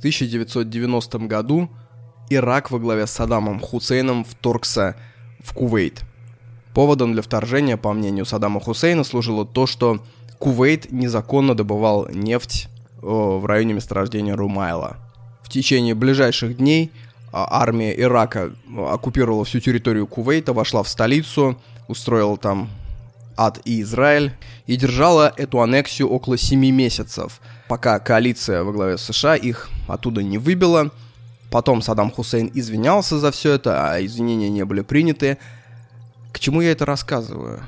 В 1990 году Ирак во главе с Саддамом Хусейном вторгся в Кувейт. Поводом для вторжения, по мнению Саддама Хусейна, служило то, что Кувейт незаконно добывал нефть в районе месторождения Румайла. В течение ближайших дней а, армия Ирака оккупировала всю территорию Кувейта, вошла в столицу, устроила там ад и Израиль, и держала эту аннексию около 7 месяцев, пока коалиция во главе США их оттуда не выбила. Потом Саддам Хусейн извинялся за все это, а извинения не были приняты. К чему я это рассказываю?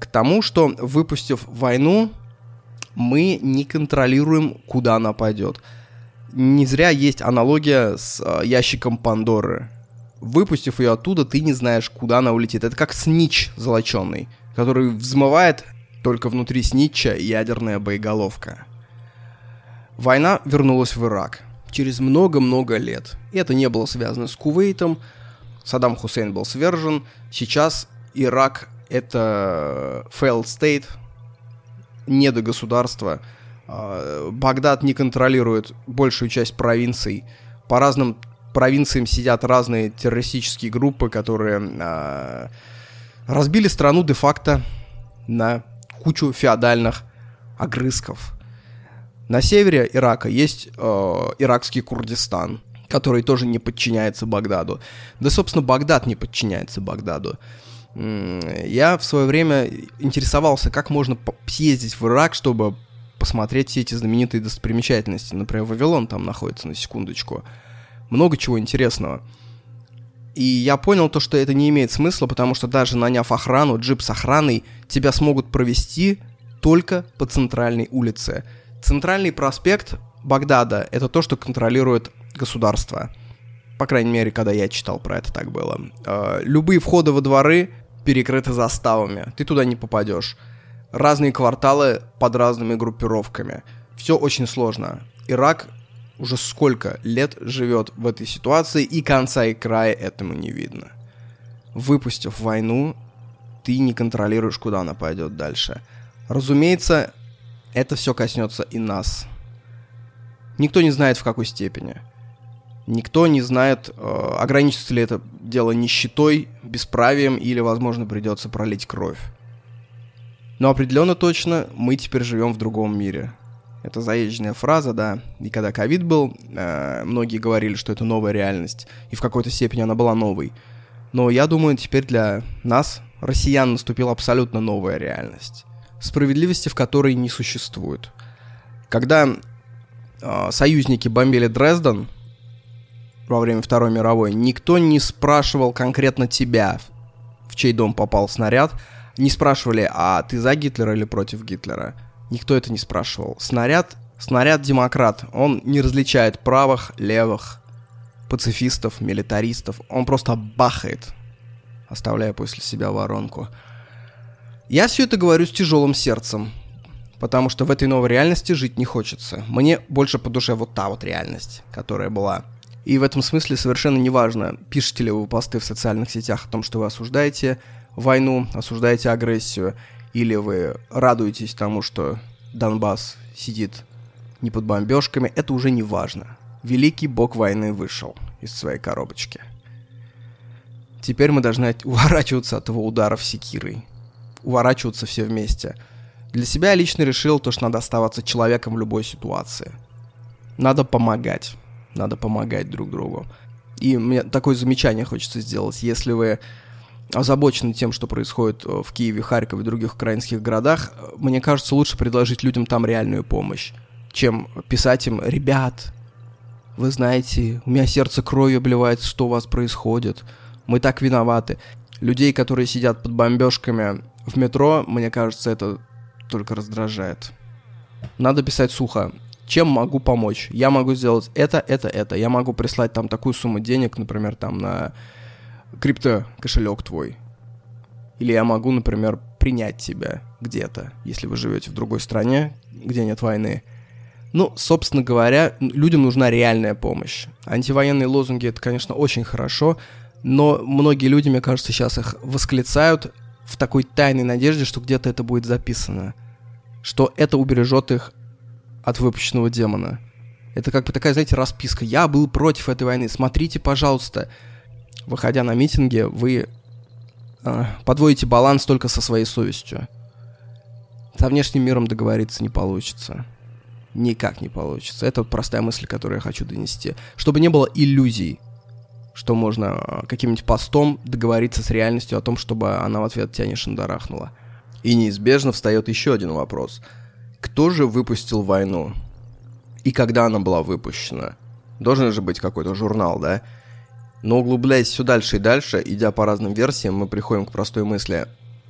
К тому, что выпустив войну, мы не контролируем, куда она пойдет. Не зря есть аналогия с э, ящиком Пандоры. Выпустив ее оттуда, ты не знаешь, куда она улетит. Это как снич золоченый, который взмывает только внутри снитча ядерная боеголовка. Война вернулась в Ирак через много-много лет. И это не было связано с Кувейтом. Саддам Хусейн был свержен. Сейчас Ирак — это failed state, не до государства. А, Багдад не контролирует большую часть провинций. По разным провинциям сидят разные террористические группы, которые э, разбили страну де-факто на кучу феодальных огрызков. На севере Ирака есть э, иракский Курдистан, который тоже не подчиняется Багдаду. Да, собственно, Багдад не подчиняется Багдаду. Я в свое время интересовался, как можно съездить в Ирак, чтобы посмотреть все эти знаменитые достопримечательности. Например, Вавилон там находится, на секундочку. Много чего интересного. И я понял то, что это не имеет смысла, потому что даже наняв охрану, джип с охраной, тебя смогут провести только по центральной улице. Центральный проспект Багдада — это то, что контролирует государство. По крайней мере, когда я читал про это, так было. Э, любые входы во дворы перекрыты заставами. Ты туда не попадешь. Разные кварталы под разными группировками. Все очень сложно. Ирак уже сколько лет живет в этой ситуации, и конца и края этому не видно. Выпустив войну, ты не контролируешь, куда она пойдет дальше. Разумеется, это все коснется и нас. Никто не знает, в какой степени. Никто не знает, э, ограничится ли это дело нищетой, бесправием или, возможно, придется пролить кровь. Но определенно точно мы теперь живем в другом мире. Это заезженная фраза, да. И когда ковид был, э, многие говорили, что это новая реальность. И в какой-то степени она была новой. Но я думаю, теперь для нас, россиян, наступила абсолютно новая реальность. Справедливости в которой не существует. Когда э, союзники бомбили Дрезден, во время Второй мировой, никто не спрашивал конкретно тебя, в чей дом попал снаряд. Не спрашивали, а ты за Гитлера или против Гитлера. Никто это не спрашивал. Снаряд, снаряд демократ. Он не различает правых, левых, пацифистов, милитаристов. Он просто бахает, оставляя после себя воронку. Я все это говорю с тяжелым сердцем, потому что в этой новой реальности жить не хочется. Мне больше по душе вот та вот реальность, которая была и в этом смысле совершенно неважно, пишете ли вы посты в социальных сетях о том, что вы осуждаете войну, осуждаете агрессию, или вы радуетесь тому, что Донбасс сидит не под бомбежками, это уже не важно. Великий бог войны вышел из своей коробочки. Теперь мы должны уворачиваться от его ударов секирой. Уворачиваться все вместе. Для себя я лично решил то, что надо оставаться человеком в любой ситуации. Надо помогать надо помогать друг другу. И мне такое замечание хочется сделать. Если вы озабочены тем, что происходит э, в Киеве, Харькове и других украинских городах, э, мне кажется, лучше предложить людям там реальную помощь, чем писать им «Ребят, вы знаете, у меня сердце кровью обливается, что у вас происходит. Мы так виноваты». Людей, которые сидят под бомбежками в метро, мне кажется, это только раздражает. Надо писать сухо чем могу помочь. Я могу сделать это, это, это. Я могу прислать там такую сумму денег, например, там на крипто кошелек твой. Или я могу, например, принять тебя где-то, если вы живете в другой стране, где нет войны. Ну, собственно говоря, людям нужна реальная помощь. Антивоенные лозунги это, конечно, очень хорошо, но многие люди, мне кажется, сейчас их восклицают в такой тайной надежде, что где-то это будет записано, что это убережет их от выпущенного демона. Это как бы такая, знаете, расписка. Я был против этой войны. Смотрите, пожалуйста. Выходя на митинги, вы э, подводите баланс только со своей совестью. Со внешним миром договориться не получится. Никак не получится. Это простая мысль, которую я хочу донести. Чтобы не было иллюзий, что можно а, каким-нибудь постом договориться с реальностью о том, чтобы она в ответ тебя не шандарахнула. И неизбежно встает еще один вопрос. Кто же выпустил войну? И когда она была выпущена? Должен же быть какой-то журнал, да? Но углубляясь все дальше и дальше, идя по разным версиям, мы приходим к простой мысли.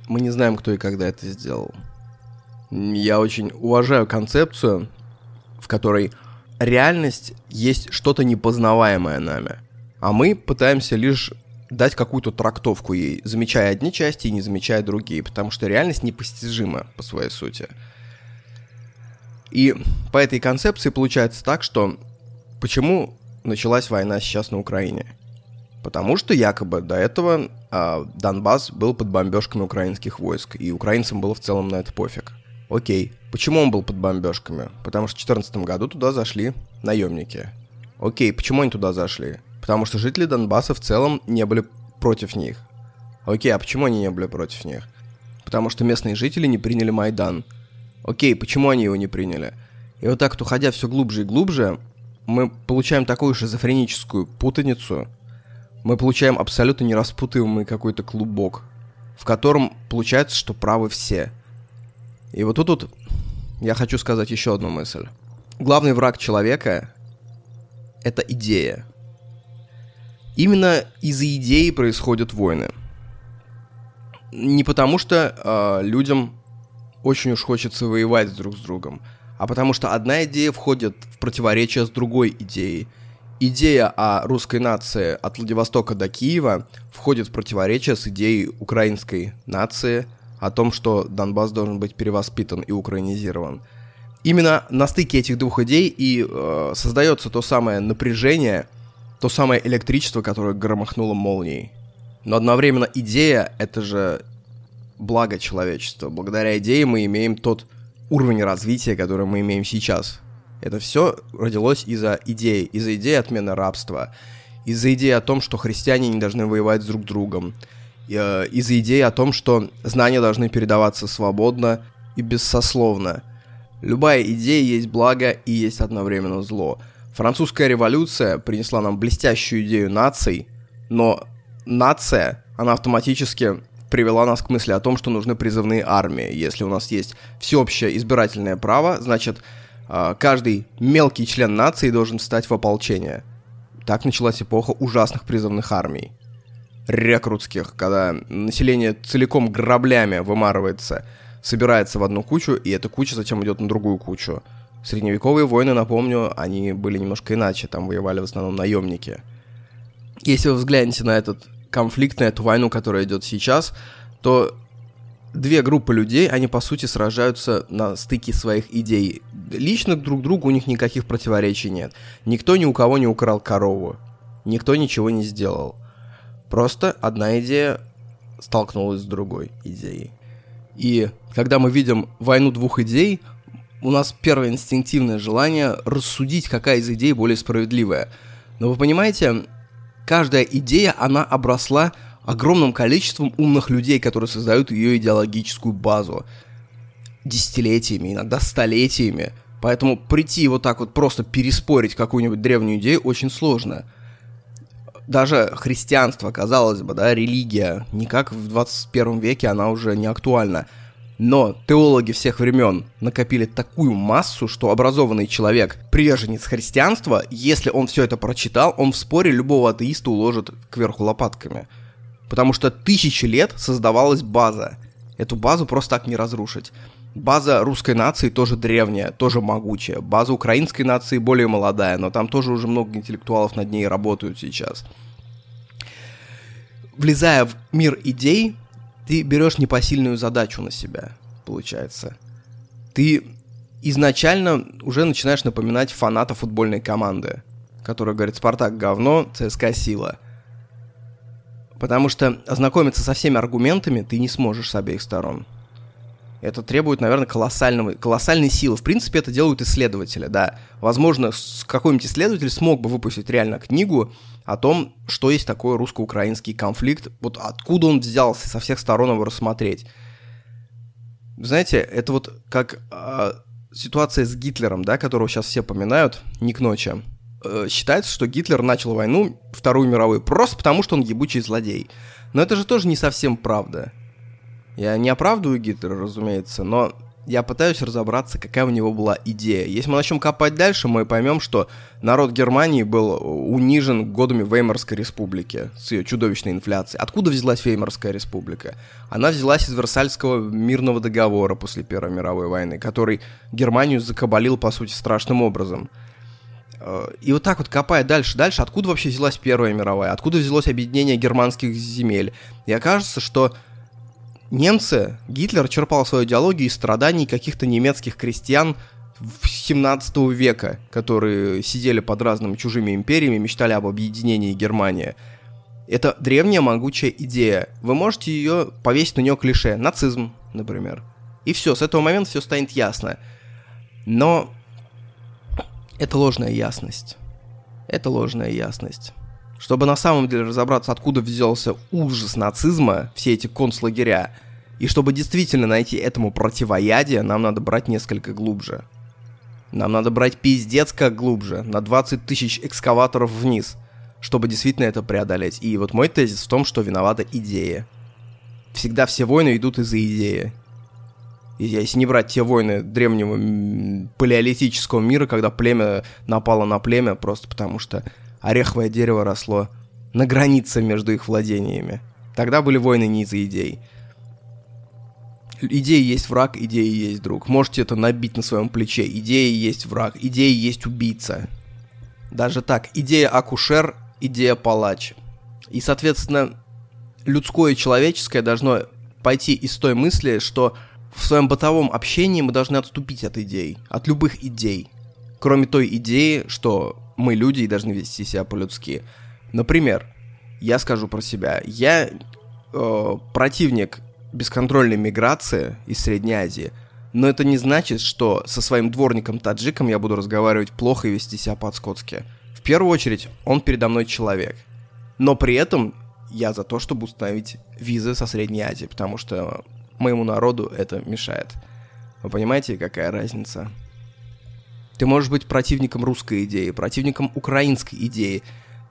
Мы не знаем, кто и когда это сделал. Я очень уважаю концепцию, в которой реальность есть что-то непознаваемое нами. А мы пытаемся лишь дать какую-то трактовку ей, замечая одни части и не замечая другие, потому что реальность непостижима по своей сути. И по этой концепции получается так, что почему началась война сейчас на Украине? Потому что якобы до этого э, Донбасс был под бомбежками украинских войск, и украинцам было в целом на это пофиг. Окей. Почему он был под бомбежками? Потому что в 2014 году туда зашли наемники. Окей, почему они туда зашли? Потому что жители Донбасса в целом не были против них. Окей, а почему они не были против них? Потому что местные жители не приняли Майдан. Окей, почему они его не приняли? И вот так вот, уходя все глубже и глубже, мы получаем такую шизофреническую путаницу, мы получаем абсолютно нераспутываемый какой-то клубок, в котором получается, что правы все – и вот тут, тут я хочу сказать еще одну мысль. Главный враг человека — это идея. Именно из-за идеи происходят войны. Не потому что э, людям очень уж хочется воевать друг с другом, а потому что одна идея входит в противоречие с другой идеей. Идея о русской нации от Владивостока до Киева входит в противоречие с идеей украинской нации о том, что Донбасс должен быть перевоспитан и украинизирован. Именно на стыке этих двух идей и э, создается то самое напряжение, то самое электричество, которое громыхнуло молнией. Но одновременно идея — это же благо человечества. Благодаря идее мы имеем тот уровень развития, который мы имеем сейчас. Это все родилось из-за идеи, из-за идеи отмены рабства, из-за идеи о том, что христиане не должны воевать с друг другом, Э, из-за идеи о том, что знания должны передаваться свободно и бессословно. Любая идея есть благо и есть одновременно зло. Французская революция принесла нам блестящую идею наций, но нация, она автоматически привела нас к мысли о том, что нужны призывные армии. Если у нас есть всеобщее избирательное право, значит, каждый мелкий член нации должен встать в ополчение. Так началась эпоха ужасных призывных армий рекрутских, когда население целиком граблями вымарывается, собирается в одну кучу, и эта куча затем идет на другую кучу. Средневековые войны, напомню, они были немножко иначе, там воевали в основном наемники. Если вы взглянете на этот конфликт, на эту войну, которая идет сейчас, то две группы людей, они по сути сражаются на стыке своих идей. Лично друг другу у них никаких противоречий нет. Никто ни у кого не украл корову. Никто ничего не сделал. Просто одна идея столкнулась с другой идеей. И когда мы видим войну двух идей, у нас первое инстинктивное желание рассудить, какая из идей более справедливая. Но вы понимаете, каждая идея, она обросла огромным количеством умных людей, которые создают ее идеологическую базу. Десятилетиями, иногда столетиями. Поэтому прийти вот так вот просто переспорить какую-нибудь древнюю идею очень сложно даже христианство, казалось бы, да, религия, никак в 21 веке она уже не актуальна. Но теологи всех времен накопили такую массу, что образованный человек, приверженец христианства, если он все это прочитал, он в споре любого атеиста уложит кверху лопатками. Потому что тысячи лет создавалась база. Эту базу просто так не разрушить. База русской нации тоже древняя, тоже могучая. База украинской нации более молодая, но там тоже уже много интеллектуалов над ней работают сейчас. Влезая в мир идей, ты берешь непосильную задачу на себя, получается. Ты изначально уже начинаешь напоминать фаната футбольной команды, которая говорит «Спартак говно, ЦСКА сила». Потому что ознакомиться со всеми аргументами ты не сможешь с обеих сторон. Это требует, наверное, колоссального, колоссальной силы. В принципе, это делают исследователи, да. Возможно, какой-нибудь исследователь смог бы выпустить реально книгу о том, что есть такой русско-украинский конфликт, вот откуда он взялся, со всех сторон его рассмотреть. Знаете, это вот как э, ситуация с Гитлером, да, которого сейчас все поминают, не к ночи. Э, считается, что Гитлер начал войну, Вторую мировую, просто потому, что он ебучий злодей. Но это же тоже не совсем правда. Я не оправдываю Гитлера, разумеется, но я пытаюсь разобраться, какая у него была идея. Если мы начнем копать дальше, мы поймем, что народ Германии был унижен годами Веймарской республики с ее чудовищной инфляцией. Откуда взялась Веймарская республика? Она взялась из Версальского мирного договора после Первой мировой войны, который Германию закабалил, по сути, страшным образом. И вот так вот копая дальше, дальше, откуда вообще взялась Первая мировая, откуда взялось объединение германских земель. И окажется, что немцы, Гитлер черпал свою идеологию из страданий каких-то немецких крестьян 17 века, которые сидели под разными чужими империями, мечтали об объединении Германии. Это древняя могучая идея. Вы можете ее повесить на нее клише. Нацизм, например. И все, с этого момента все станет ясно. Но это ложная ясность. Это ложная ясность. Чтобы на самом деле разобраться, откуда взялся ужас нацизма, все эти концлагеря, и чтобы действительно найти этому противоядие, нам надо брать несколько глубже. Нам надо брать пиздец как глубже, на 20 тысяч экскаваторов вниз, чтобы действительно это преодолеть. И вот мой тезис в том, что виновата идея. Всегда все войны идут из-за идеи. Если не брать те войны древнего палеолитического мира, когда племя напало на племя просто потому, что ореховое дерево росло на границе между их владениями. Тогда были войны не из-за идей. Идеи есть враг, идеи есть друг. Можете это набить на своем плече. Идеи есть враг, идеи есть убийца. Даже так, идея акушер, идея палач. И, соответственно, людское и человеческое должно пойти из той мысли, что в своем бытовом общении мы должны отступить от идей, от любых идей. Кроме той идеи, что мы люди и должны вести себя по-людски. Например, я скажу про себя. Я э, противник бесконтрольной миграции из Средней Азии, но это не значит, что со своим дворником-таджиком я буду разговаривать плохо и вести себя по-скотски. В первую очередь, он передо мной человек. Но при этом я за то, чтобы установить визы со Средней Азии, потому что моему народу это мешает. Вы понимаете, какая разница? Ты можешь быть противником русской идеи, противником украинской идеи,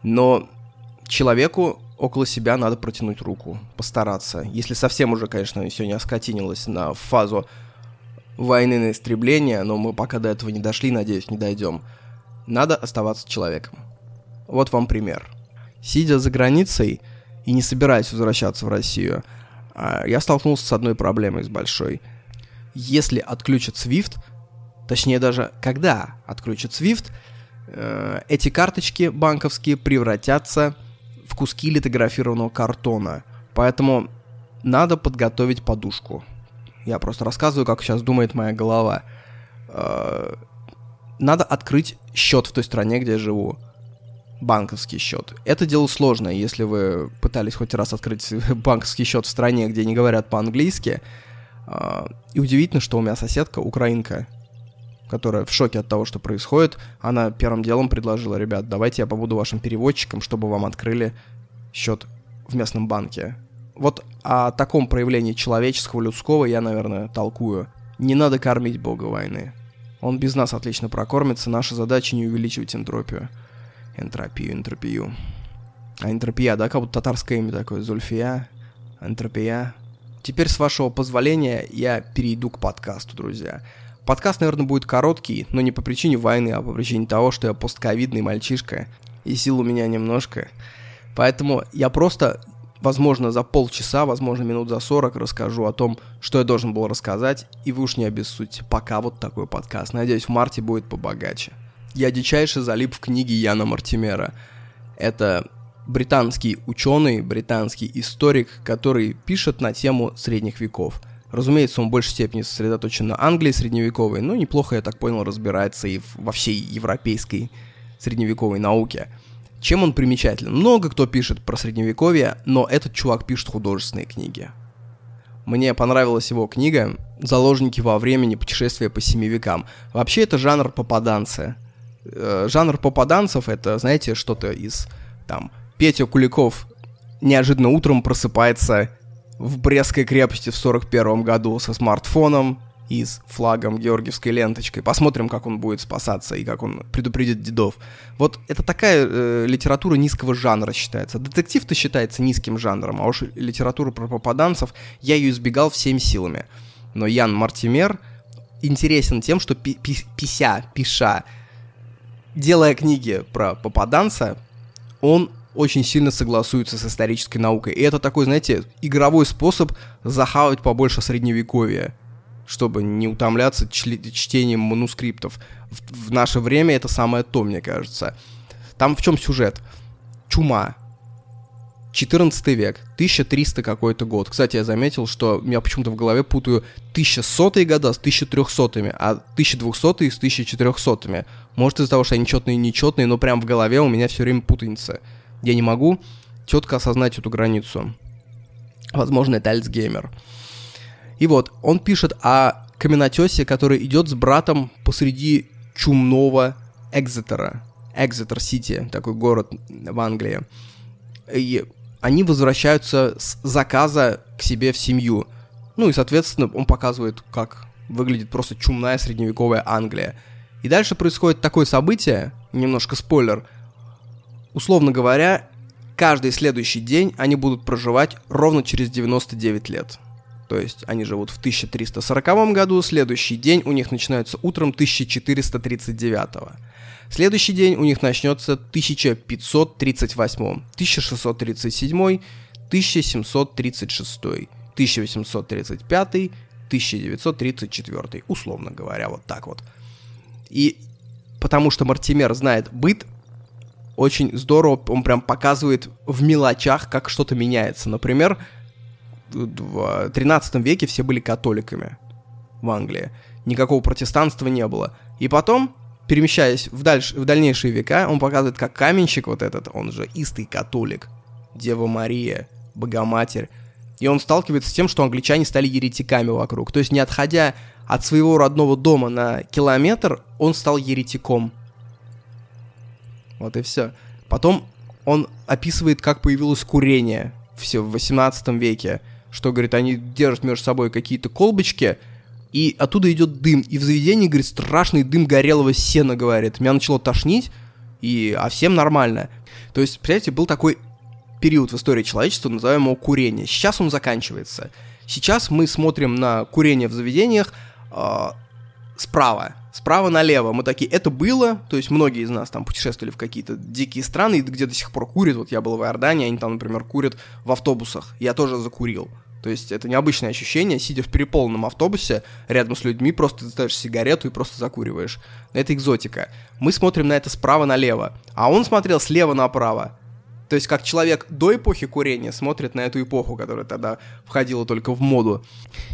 но человеку около себя надо протянуть руку, постараться. Если совсем уже, конечно, все не оскотинилось на фазу войны на истребление, но мы пока до этого не дошли, надеюсь, не дойдем. Надо оставаться человеком. Вот вам пример. Сидя за границей и не собираясь возвращаться в Россию, я столкнулся с одной проблемой, с большой. Если отключат SWIFT, точнее даже когда отключат SWIFT, э, эти карточки банковские превратятся в куски литографированного картона. Поэтому надо подготовить подушку. Я просто рассказываю, как сейчас думает моя голова. Э, надо открыть счет в той стране, где я живу банковский счет. Это дело сложное, если вы пытались хоть раз открыть банковский счет в стране, где не говорят по-английски. А, и удивительно, что у меня соседка украинка, которая в шоке от того, что происходит, она первым делом предложила, ребят, давайте я побуду вашим переводчиком, чтобы вам открыли счет в местном банке. Вот о таком проявлении человеческого, людского я, наверное, толкую. Не надо кормить бога войны. Он без нас отлично прокормится, наша задача не увеличивать энтропию. Энтропию, энтропию. А энтропия, да, как будто татарское имя такое, Зульфия, энтропия. Теперь, с вашего позволения, я перейду к подкасту, друзья. Подкаст, наверное, будет короткий, но не по причине войны, а по причине того, что я постковидный мальчишка, и сил у меня немножко. Поэтому я просто, возможно, за полчаса, возможно, минут за 40 расскажу о том, что я должен был рассказать, и вы уж не обессудьте. Пока вот такой подкаст. Надеюсь, в марте будет побогаче я дичайше залип в книге Яна Мартимера. Это британский ученый, британский историк, который пишет на тему средних веков. Разумеется, он в большей степени сосредоточен на Англии средневековой, но неплохо, я так понял, разбирается и во всей европейской средневековой науке. Чем он примечателен? Много кто пишет про средневековье, но этот чувак пишет художественные книги. Мне понравилась его книга заложники во времени, путешествия по семи векам. Вообще это жанр попаданцы. Э, жанр попаданцев это, знаете, что-то из там Петя Куликов неожиданно утром просыпается в Брестской крепости в 41 году со смартфоном и с флагом георгиевской ленточкой. Посмотрим, как он будет спасаться и как он предупредит дедов. Вот это такая э, литература низкого жанра считается. Детектив-то считается низким жанром, а уж литература про попаданцев, я ее избегал всеми силами. Но Ян Мартимер интересен тем, что пи пи пися, пиша, делая книги про попаданца, он очень сильно согласуется с исторической наукой. И это такой, знаете, игровой способ захавать побольше средневековья, чтобы не утомляться чтением манускриптов. В, в наше время это самое то, мне кажется. Там в чем сюжет? Чума. 14 век, 1300 какой-то год. Кстати, я заметил, что я почему-то в голове путаю 1100 года с 1300, а 1200 с 1400. Может из-за того, что они четные и нечетные, но прям в голове у меня все время путаница. Я не могу четко осознать эту границу. Возможно, это Альцгеймер. И вот, он пишет о каменотесе, который идет с братом посреди чумного Экзетера. Экзетер-Сити, такой город в Англии. И они возвращаются с заказа к себе в семью. Ну и, соответственно, он показывает, как выглядит просто чумная средневековая Англия. И дальше происходит такое событие, немножко спойлер, Условно говоря, каждый следующий день они будут проживать ровно через 99 лет. То есть они живут в 1340 году, следующий день у них начинается утром 1439. Следующий день у них начнется 1538, 1637, 1736, 1835, 1934, условно говоря, вот так вот. И потому что Мартимер знает быт, очень здорово, он прям показывает в мелочах, как что-то меняется. Например, в 13 веке все были католиками в Англии. Никакого протестанства не было. И потом, перемещаясь в, дальш... в дальнейшие века, он показывает, как каменщик вот этот, он же истый католик, Дева Мария, Богоматерь. И он сталкивается с тем, что англичане стали еретиками вокруг. То есть, не отходя от своего родного дома на километр, он стал еретиком – вот и все. Потом он описывает, как появилось курение все в 18 веке. Что, говорит, они держат между собой какие-то колбочки, и оттуда идет дым. И в заведении, говорит, страшный дым горелого сена, говорит. Меня начало тошнить, и, а всем нормально. То есть, представляете, был такой период в истории человечества, называемого курение. Сейчас он заканчивается. Сейчас мы смотрим на курение в заведениях э, справа справа налево. Мы такие, это было, то есть многие из нас там путешествовали в какие-то дикие страны, где до сих пор курят. Вот я был в Иордании, они там, например, курят в автобусах. Я тоже закурил. То есть это необычное ощущение, сидя в переполненном автобусе рядом с людьми, просто ставишь сигарету и просто закуриваешь. Это экзотика. Мы смотрим на это справа налево, а он смотрел слева направо. То есть как человек до эпохи курения смотрит на эту эпоху, которая тогда входила только в моду.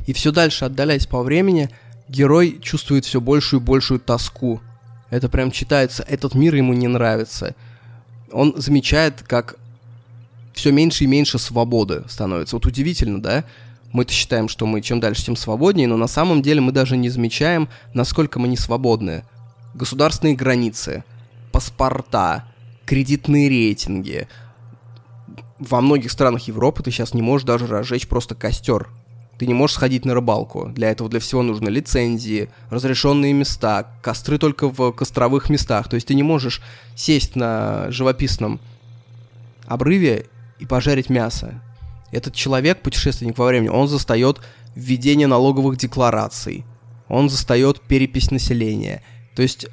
И все дальше отдаляясь по времени, герой чувствует все большую и большую тоску. Это прям читается, этот мир ему не нравится. Он замечает, как все меньше и меньше свободы становится. Вот удивительно, да? Мы-то считаем, что мы чем дальше, тем свободнее, но на самом деле мы даже не замечаем, насколько мы не свободны. Государственные границы, паспорта, кредитные рейтинги. Во многих странах Европы ты сейчас не можешь даже разжечь просто костер ты не можешь сходить на рыбалку. Для этого для всего нужны лицензии, разрешенные места, костры только в костровых местах. То есть ты не можешь сесть на живописном обрыве и пожарить мясо. Этот человек, путешественник во времени, он застает введение налоговых деклараций. Он застает перепись населения. То есть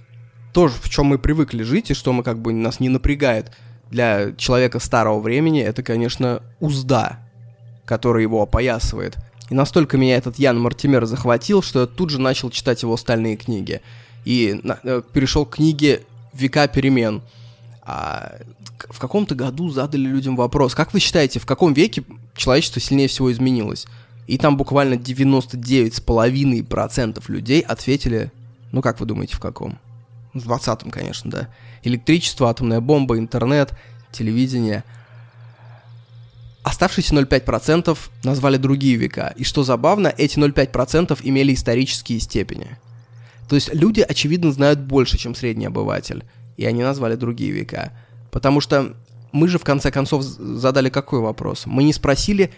то, в чем мы привыкли жить, и что мы как бы нас не напрягает для человека старого времени, это, конечно, узда, которая его опоясывает. И настолько меня этот Ян Мартимер захватил, что я тут же начал читать его остальные книги. И на, э, перешел к книге «Века перемен». А в каком-то году задали людям вопрос, как вы считаете, в каком веке человечество сильнее всего изменилось? И там буквально 99,5% людей ответили, ну как вы думаете, в каком? В 20-м, конечно, да. Электричество, атомная бомба, интернет, телевидение. Оставшиеся 0,5% назвали другие века. И что забавно, эти 0,5% имели исторические степени. То есть люди, очевидно, знают больше, чем средний обыватель. И они назвали другие века. Потому что мы же в конце концов задали какой вопрос? Мы не спросили,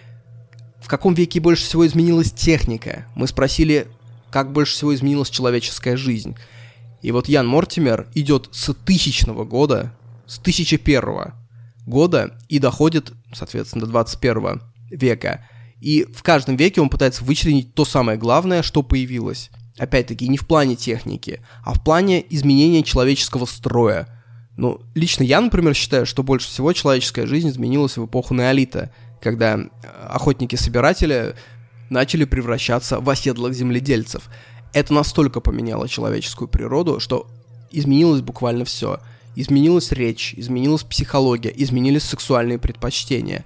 в каком веке больше всего изменилась техника. Мы спросили, как больше всего изменилась человеческая жизнь. И вот Ян Мортимер идет с тысячного года, с тысячи первого года и доходит, соответственно, до 21 века. И в каждом веке он пытается вычленить то самое главное, что появилось. Опять-таки, не в плане техники, а в плане изменения человеческого строя. Ну, лично я, например, считаю, что больше всего человеческая жизнь изменилась в эпоху неолита, когда э, охотники-собиратели начали превращаться в оседлых земледельцев. Это настолько поменяло человеческую природу, что изменилось буквально все – изменилась речь, изменилась психология, изменились сексуальные предпочтения.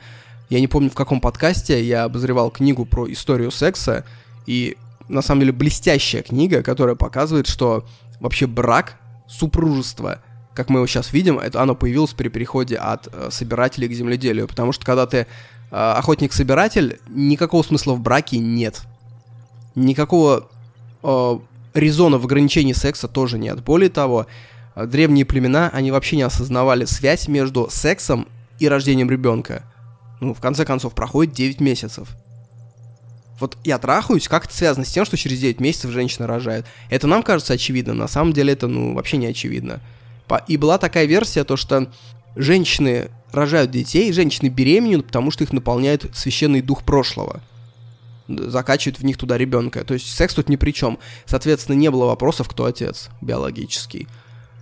Я не помню, в каком подкасте я обозревал книгу про историю секса, и на самом деле блестящая книга, которая показывает, что вообще брак, супружество, как мы его сейчас видим, это оно появилось при переходе от э, собирателей к земледелию, потому что когда ты э, охотник-собиратель, никакого смысла в браке нет. Никакого э, резона в ограничении секса тоже нет. Более того, а древние племена, они вообще не осознавали связь между сексом и рождением ребенка. Ну, в конце концов, проходит 9 месяцев. Вот я трахаюсь, как это связано с тем, что через 9 месяцев женщина рожает? Это нам кажется очевидно, на самом деле это, ну, вообще не очевидно. И была такая версия, то что женщины рожают детей, женщины беременеют, потому что их наполняет священный дух прошлого. Закачивают в них туда ребенка. То есть секс тут ни при чем. Соответственно, не было вопросов, кто отец биологический.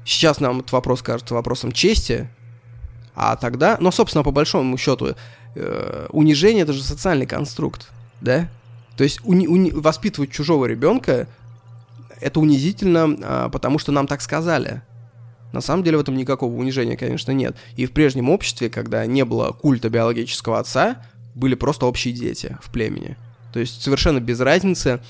Сейчас нам этот вопрос кажется вопросом чести, а тогда, но, собственно, по большому счету, э, унижение это же социальный конструкт, да? То есть уни- уни- воспитывать чужого ребенка это унизительно, э, потому что нам так сказали. На самом деле в этом никакого унижения, конечно, нет. И в прежнем обществе, когда не было культа биологического отца, были просто общие дети в племени. То есть совершенно без разницы,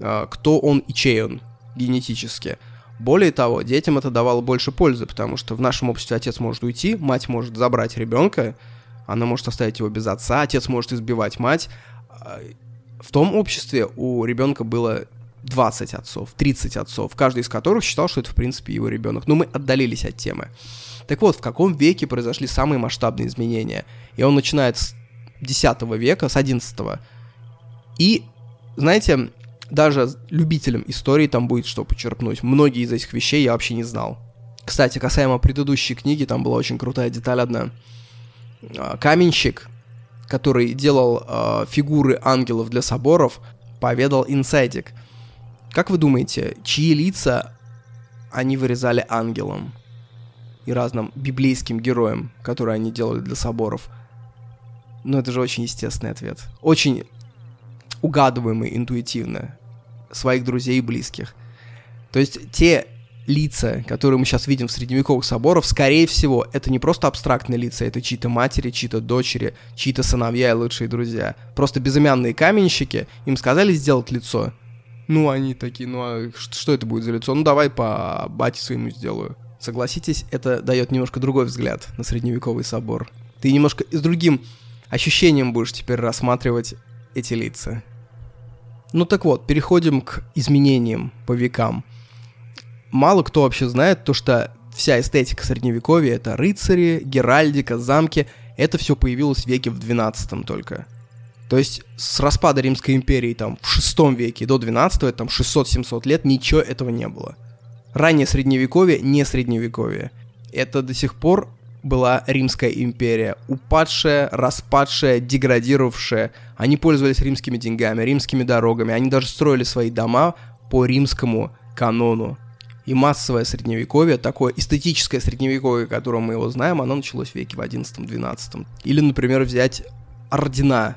э, кто он и чей он генетически. Более того, детям это давало больше пользы, потому что в нашем обществе отец может уйти, мать может забрать ребенка, она может оставить его без отца, отец может избивать мать. А, в том обществе у ребенка было 20 отцов, 30 отцов, каждый из которых считал, что это в принципе его ребенок. Но мы отдалились от темы. Так вот, в каком веке произошли самые масштабные изменения? И он начинает с 10 века, с 11. И, знаете, даже любителям истории там будет что почерпнуть. Многие из этих вещей я вообще не знал. Кстати, касаемо предыдущей книги, там была очень крутая деталь одна. А, каменщик, который делал э, фигуры ангелов для соборов, поведал инсайдик. Как вы думаете, чьи лица они вырезали ангелам и разным библейским героям, которые они делали для соборов? Ну, это же очень естественный ответ. Очень угадываемый интуитивно своих друзей и близких. То есть те лица, которые мы сейчас видим в средневековых соборах, скорее всего, это не просто абстрактные лица, это чьи-то матери, чьи-то дочери, чьи-то сыновья и лучшие друзья. Просто безымянные каменщики, им сказали сделать лицо. Ну, они такие, ну а что это будет за лицо? Ну, давай по бате своему сделаю. Согласитесь, это дает немножко другой взгляд на средневековый собор. Ты немножко с другим ощущением будешь теперь рассматривать эти лица. Ну так вот, переходим к изменениям по векам. Мало кто вообще знает то, что вся эстетика средневековья — это рыцари, геральдика, замки. Это все появилось в веке в 12 только. То есть с распада Римской империи там в 6 веке до 12 там 600-700 лет ничего этого не было. Раннее средневековье не средневековье. Это до сих пор была Римская империя. Упадшая, распадшая, деградировавшая. Они пользовались римскими деньгами, римскими дорогами. Они даже строили свои дома по римскому канону. И массовое средневековье, такое эстетическое средневековье, которое мы его знаем, оно началось в веке в 11-12. Или, например, взять ордена,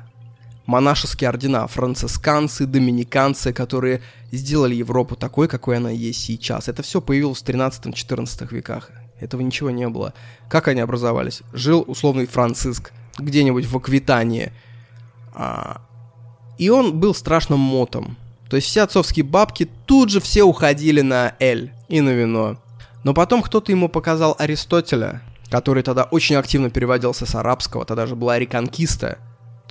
монашеские ордена, францисканцы, доминиканцы, которые сделали Европу такой, какой она есть сейчас. Это все появилось в 13-14 веках. Этого ничего не было. Как они образовались? Жил условный Франциск где-нибудь в Аквитании. А, и он был страшным мотом. То есть все отцовские бабки тут же все уходили на эль и на вино. Но потом кто-то ему показал Аристотеля, который тогда очень активно переводился с арабского, тогда же была реконкиста.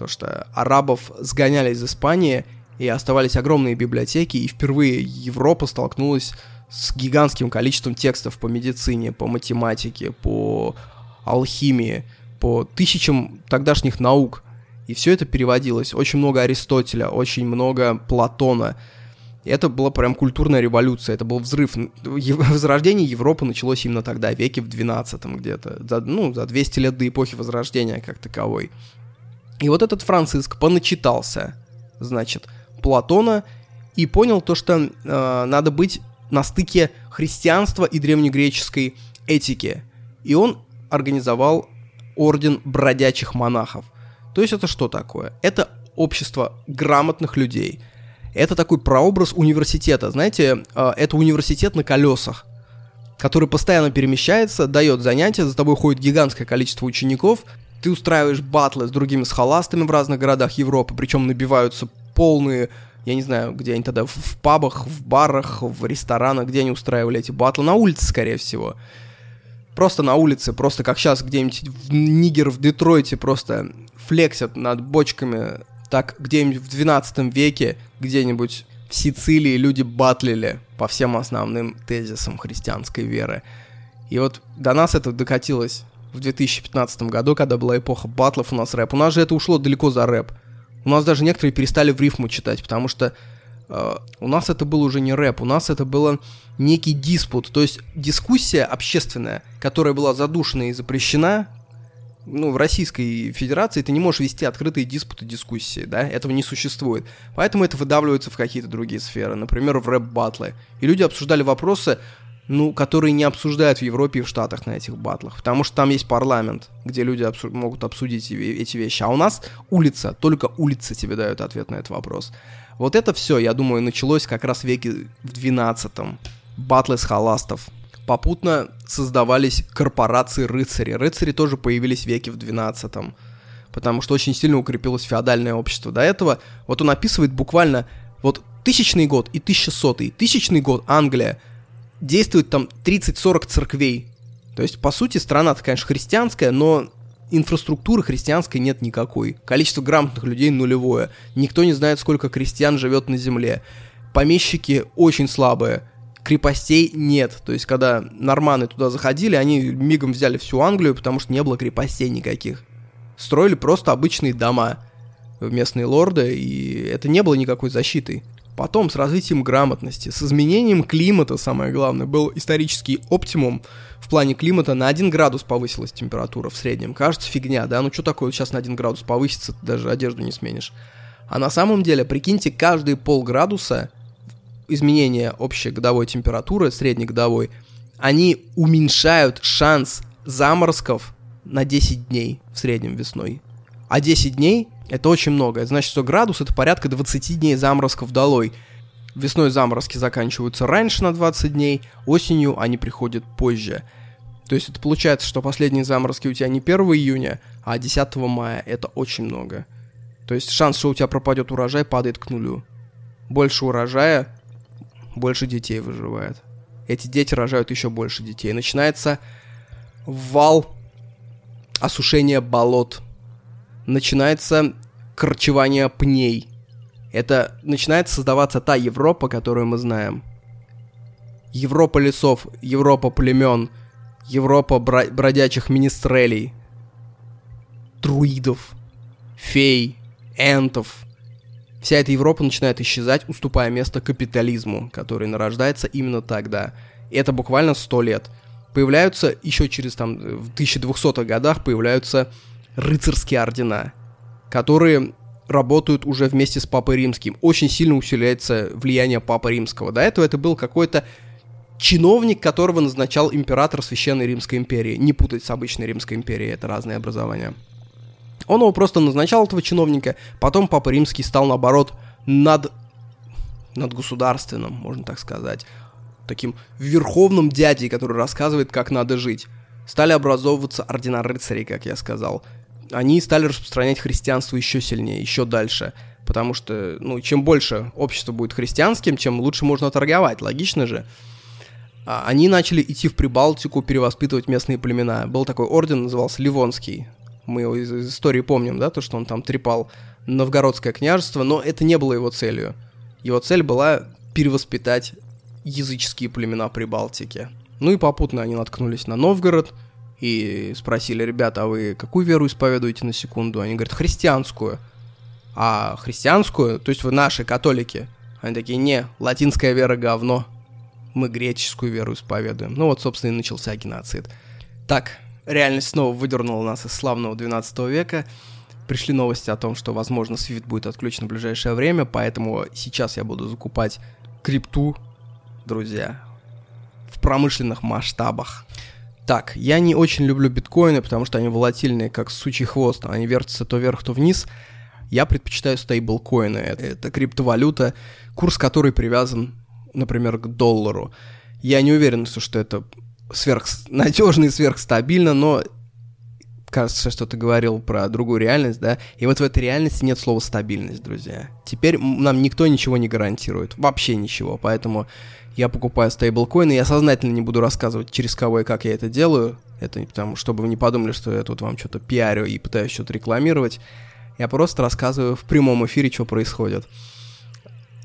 То, что арабов сгоняли из Испании, и оставались огромные библиотеки, и впервые Европа столкнулась с гигантским количеством текстов по медицине, по математике, по алхимии, по тысячам тогдашних наук. И все это переводилось. Очень много Аристотеля, очень много Платона. И это была прям культурная революция, это был взрыв. Возрождение Европы началось именно тогда, веке в 12 где-то, за, ну, за 200 лет до эпохи Возрождения как таковой. И вот этот Франциск поначитался, значит, Платона и понял то, что э, надо быть на стыке христианства и древнегреческой этики. И он организовал орден бродячих монахов. То есть это что такое? Это общество грамотных людей. Это такой прообраз университета. Знаете, э, это университет на колесах, который постоянно перемещается, дает занятия, за тобой ходит гигантское количество учеников, ты устраиваешь батлы с другими схоластами в разных городах Европы, причем набиваются полные я не знаю, где они тогда, в, пабах, в барах, в ресторанах, где они устраивали эти батлы, на улице, скорее всего. Просто на улице, просто как сейчас где-нибудь в Нигер, в Детройте просто флексят над бочками, так где-нибудь в 12 веке, где-нибудь в Сицилии люди батлили по всем основным тезисам христианской веры. И вот до нас это докатилось в 2015 году, когда была эпоха батлов у нас рэп. У нас же это ушло далеко за рэп. У нас даже некоторые перестали в рифму читать, потому что э, у нас это был уже не рэп, у нас это было некий диспут, то есть дискуссия общественная, которая была задушена и запрещена. Ну, в Российской Федерации ты не можешь вести открытые диспуты, дискуссии, да, этого не существует. Поэтому это выдавливается в какие-то другие сферы, например, в рэп-батлы. И люди обсуждали вопросы, ну, которые не обсуждают в Европе и в Штатах на этих батлах, потому что там есть парламент, где люди обсу- могут обсудить эти вещи, а у нас улица, только улица тебе дает ответ на этот вопрос. Вот это все, я думаю, началось как раз в веке в 12-м. Батлы с халастов. Попутно создавались корпорации рыцарей. Рыцари тоже появились в веке в 12-м, потому что очень сильно укрепилось феодальное общество. До этого, вот он описывает буквально вот тысячный год и тысячесотый. Тысячный год Англия – действует там 30-40 церквей. То есть, по сути, страна-то, конечно, христианская, но инфраструктуры христианской нет никакой. Количество грамотных людей нулевое. Никто не знает, сколько крестьян живет на земле. Помещики очень слабые. Крепостей нет. То есть, когда норманы туда заходили, они мигом взяли всю Англию, потому что не было крепостей никаких. Строили просто обычные дома местные лорды, и это не было никакой защитой. Потом с развитием грамотности, с изменением климата, самое главное, был исторический оптимум в плане климата, на 1 градус повысилась температура в среднем. Кажется, фигня, да? Ну что такое сейчас на 1 градус повысится, даже одежду не сменишь. А на самом деле, прикиньте, каждые полградуса изменения общей годовой температуры, средней годовой, они уменьшают шанс заморозков на 10 дней в среднем весной. А 10 дней это очень много. Это значит, что градус это порядка 20 дней заморозков долой. Весной заморозки заканчиваются раньше на 20 дней, осенью они приходят позже. То есть это получается, что последние заморозки у тебя не 1 июня, а 10 мая. Это очень много. То есть шанс, что у тебя пропадет урожай, падает к нулю. Больше урожая, больше детей выживает. Эти дети рожают еще больше детей. Начинается вал осушения болот. Начинается корчевания пней. Это начинает создаваться та Европа, которую мы знаем. Европа лесов, Европа племен, Европа бро- бродячих министрелей, друидов, фей, энтов. Вся эта Европа начинает исчезать, уступая место капитализму, который нарождается именно тогда. И это буквально сто лет. Появляются еще через там в 1200-х годах появляются рыцарские ордена которые работают уже вместе с Папой Римским. Очень сильно усиляется влияние Папы Римского. До этого это был какой-то чиновник, которого назначал император Священной Римской империи. Не путать с обычной Римской империей, это разные образования. Он его просто назначал, этого чиновника, потом Папа Римский стал, наоборот, над, над государственным, можно так сказать, таким верховным дядей, который рассказывает, как надо жить. Стали образовываться ордена рыцарей, как я сказал они стали распространять христианство еще сильнее, еще дальше. Потому что, ну, чем больше общество будет христианским, чем лучше можно торговать, логично же. А они начали идти в Прибалтику, перевоспитывать местные племена. Был такой орден, назывался Ливонский. Мы его из, из истории помним, да, то, что он там трепал новгородское княжество, но это не было его целью. Его цель была перевоспитать языческие племена Прибалтики. Ну и попутно они наткнулись на Новгород и спросили, ребята, а вы какую веру исповедуете на секунду? Они говорят, христианскую. А христианскую, то есть вы наши католики? Они такие, не, латинская вера говно. Мы греческую веру исповедуем. Ну вот, собственно, и начался геноцид. Так, реальность снова выдернула нас из славного 12 века. Пришли новости о том, что, возможно, Swift будет отключен в ближайшее время, поэтому сейчас я буду закупать крипту, друзья, в промышленных масштабах. Так, я не очень люблю биткоины, потому что они волатильные, как сучий хвост. Они вертятся то вверх, то вниз. Я предпочитаю стейблкоины. Это криптовалюта, курс которой привязан, например, к доллару. Я не уверен, что это сверхнадежно и сверхстабильно, но кажется, что ты говорил про другую реальность, да, и вот в этой реальности нет слова стабильность, друзья. Теперь нам никто ничего не гарантирует, вообще ничего, поэтому я покупаю стейблкоины, я сознательно не буду рассказывать, через кого и как я это делаю, это потому, чтобы вы не подумали, что я тут вам что-то пиарю и пытаюсь что-то рекламировать, я просто рассказываю в прямом эфире, что происходит.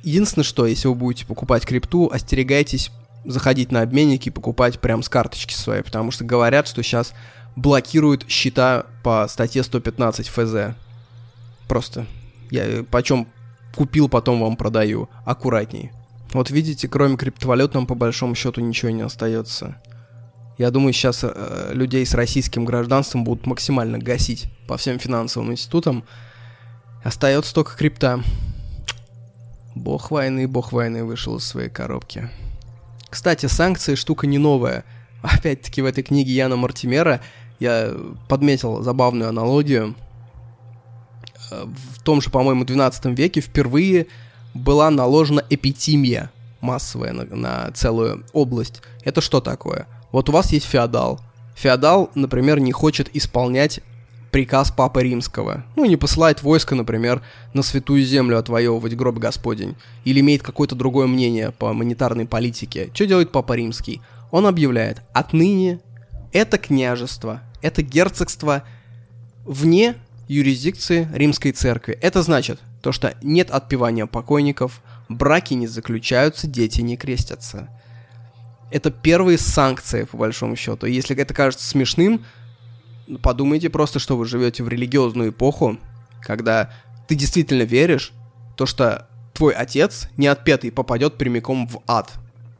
Единственное, что, если вы будете покупать крипту, остерегайтесь заходить на обменники и покупать прям с карточки своей, потому что говорят, что сейчас блокируют счета по статье 115 ФЗ. Просто. Я почем купил, потом вам продаю. Аккуратней. Вот видите, кроме криптовалют нам по большому счету ничего не остается. Я думаю, сейчас э, людей с российским гражданством будут максимально гасить по всем финансовым институтам. Остается только крипта. Бог войны, бог войны вышел из своей коробки. Кстати, санкции штука не новая. Опять-таки в этой книге Яна Мартимера я подметил забавную аналогию. Э, в том же, по-моему, 12 веке впервые была наложена эпитимия массовая на, на целую область. Это что такое? Вот у вас есть феодал. Феодал, например, не хочет исполнять приказ Папы Римского. Ну, не посылает войско, например, на святую землю отвоевывать гроб Господень. Или имеет какое-то другое мнение по монетарной политике. Что делает Папа Римский? Он объявляет, отныне это княжество, это герцогство вне юрисдикции римской церкви. Это значит, то, что нет отпевания покойников, браки не заключаются, дети не крестятся. Это первые санкции, по большому счету. Если это кажется смешным, подумайте просто, что вы живете в религиозную эпоху, когда ты действительно веришь, то что твой отец, не отпетый, попадет прямиком в ад.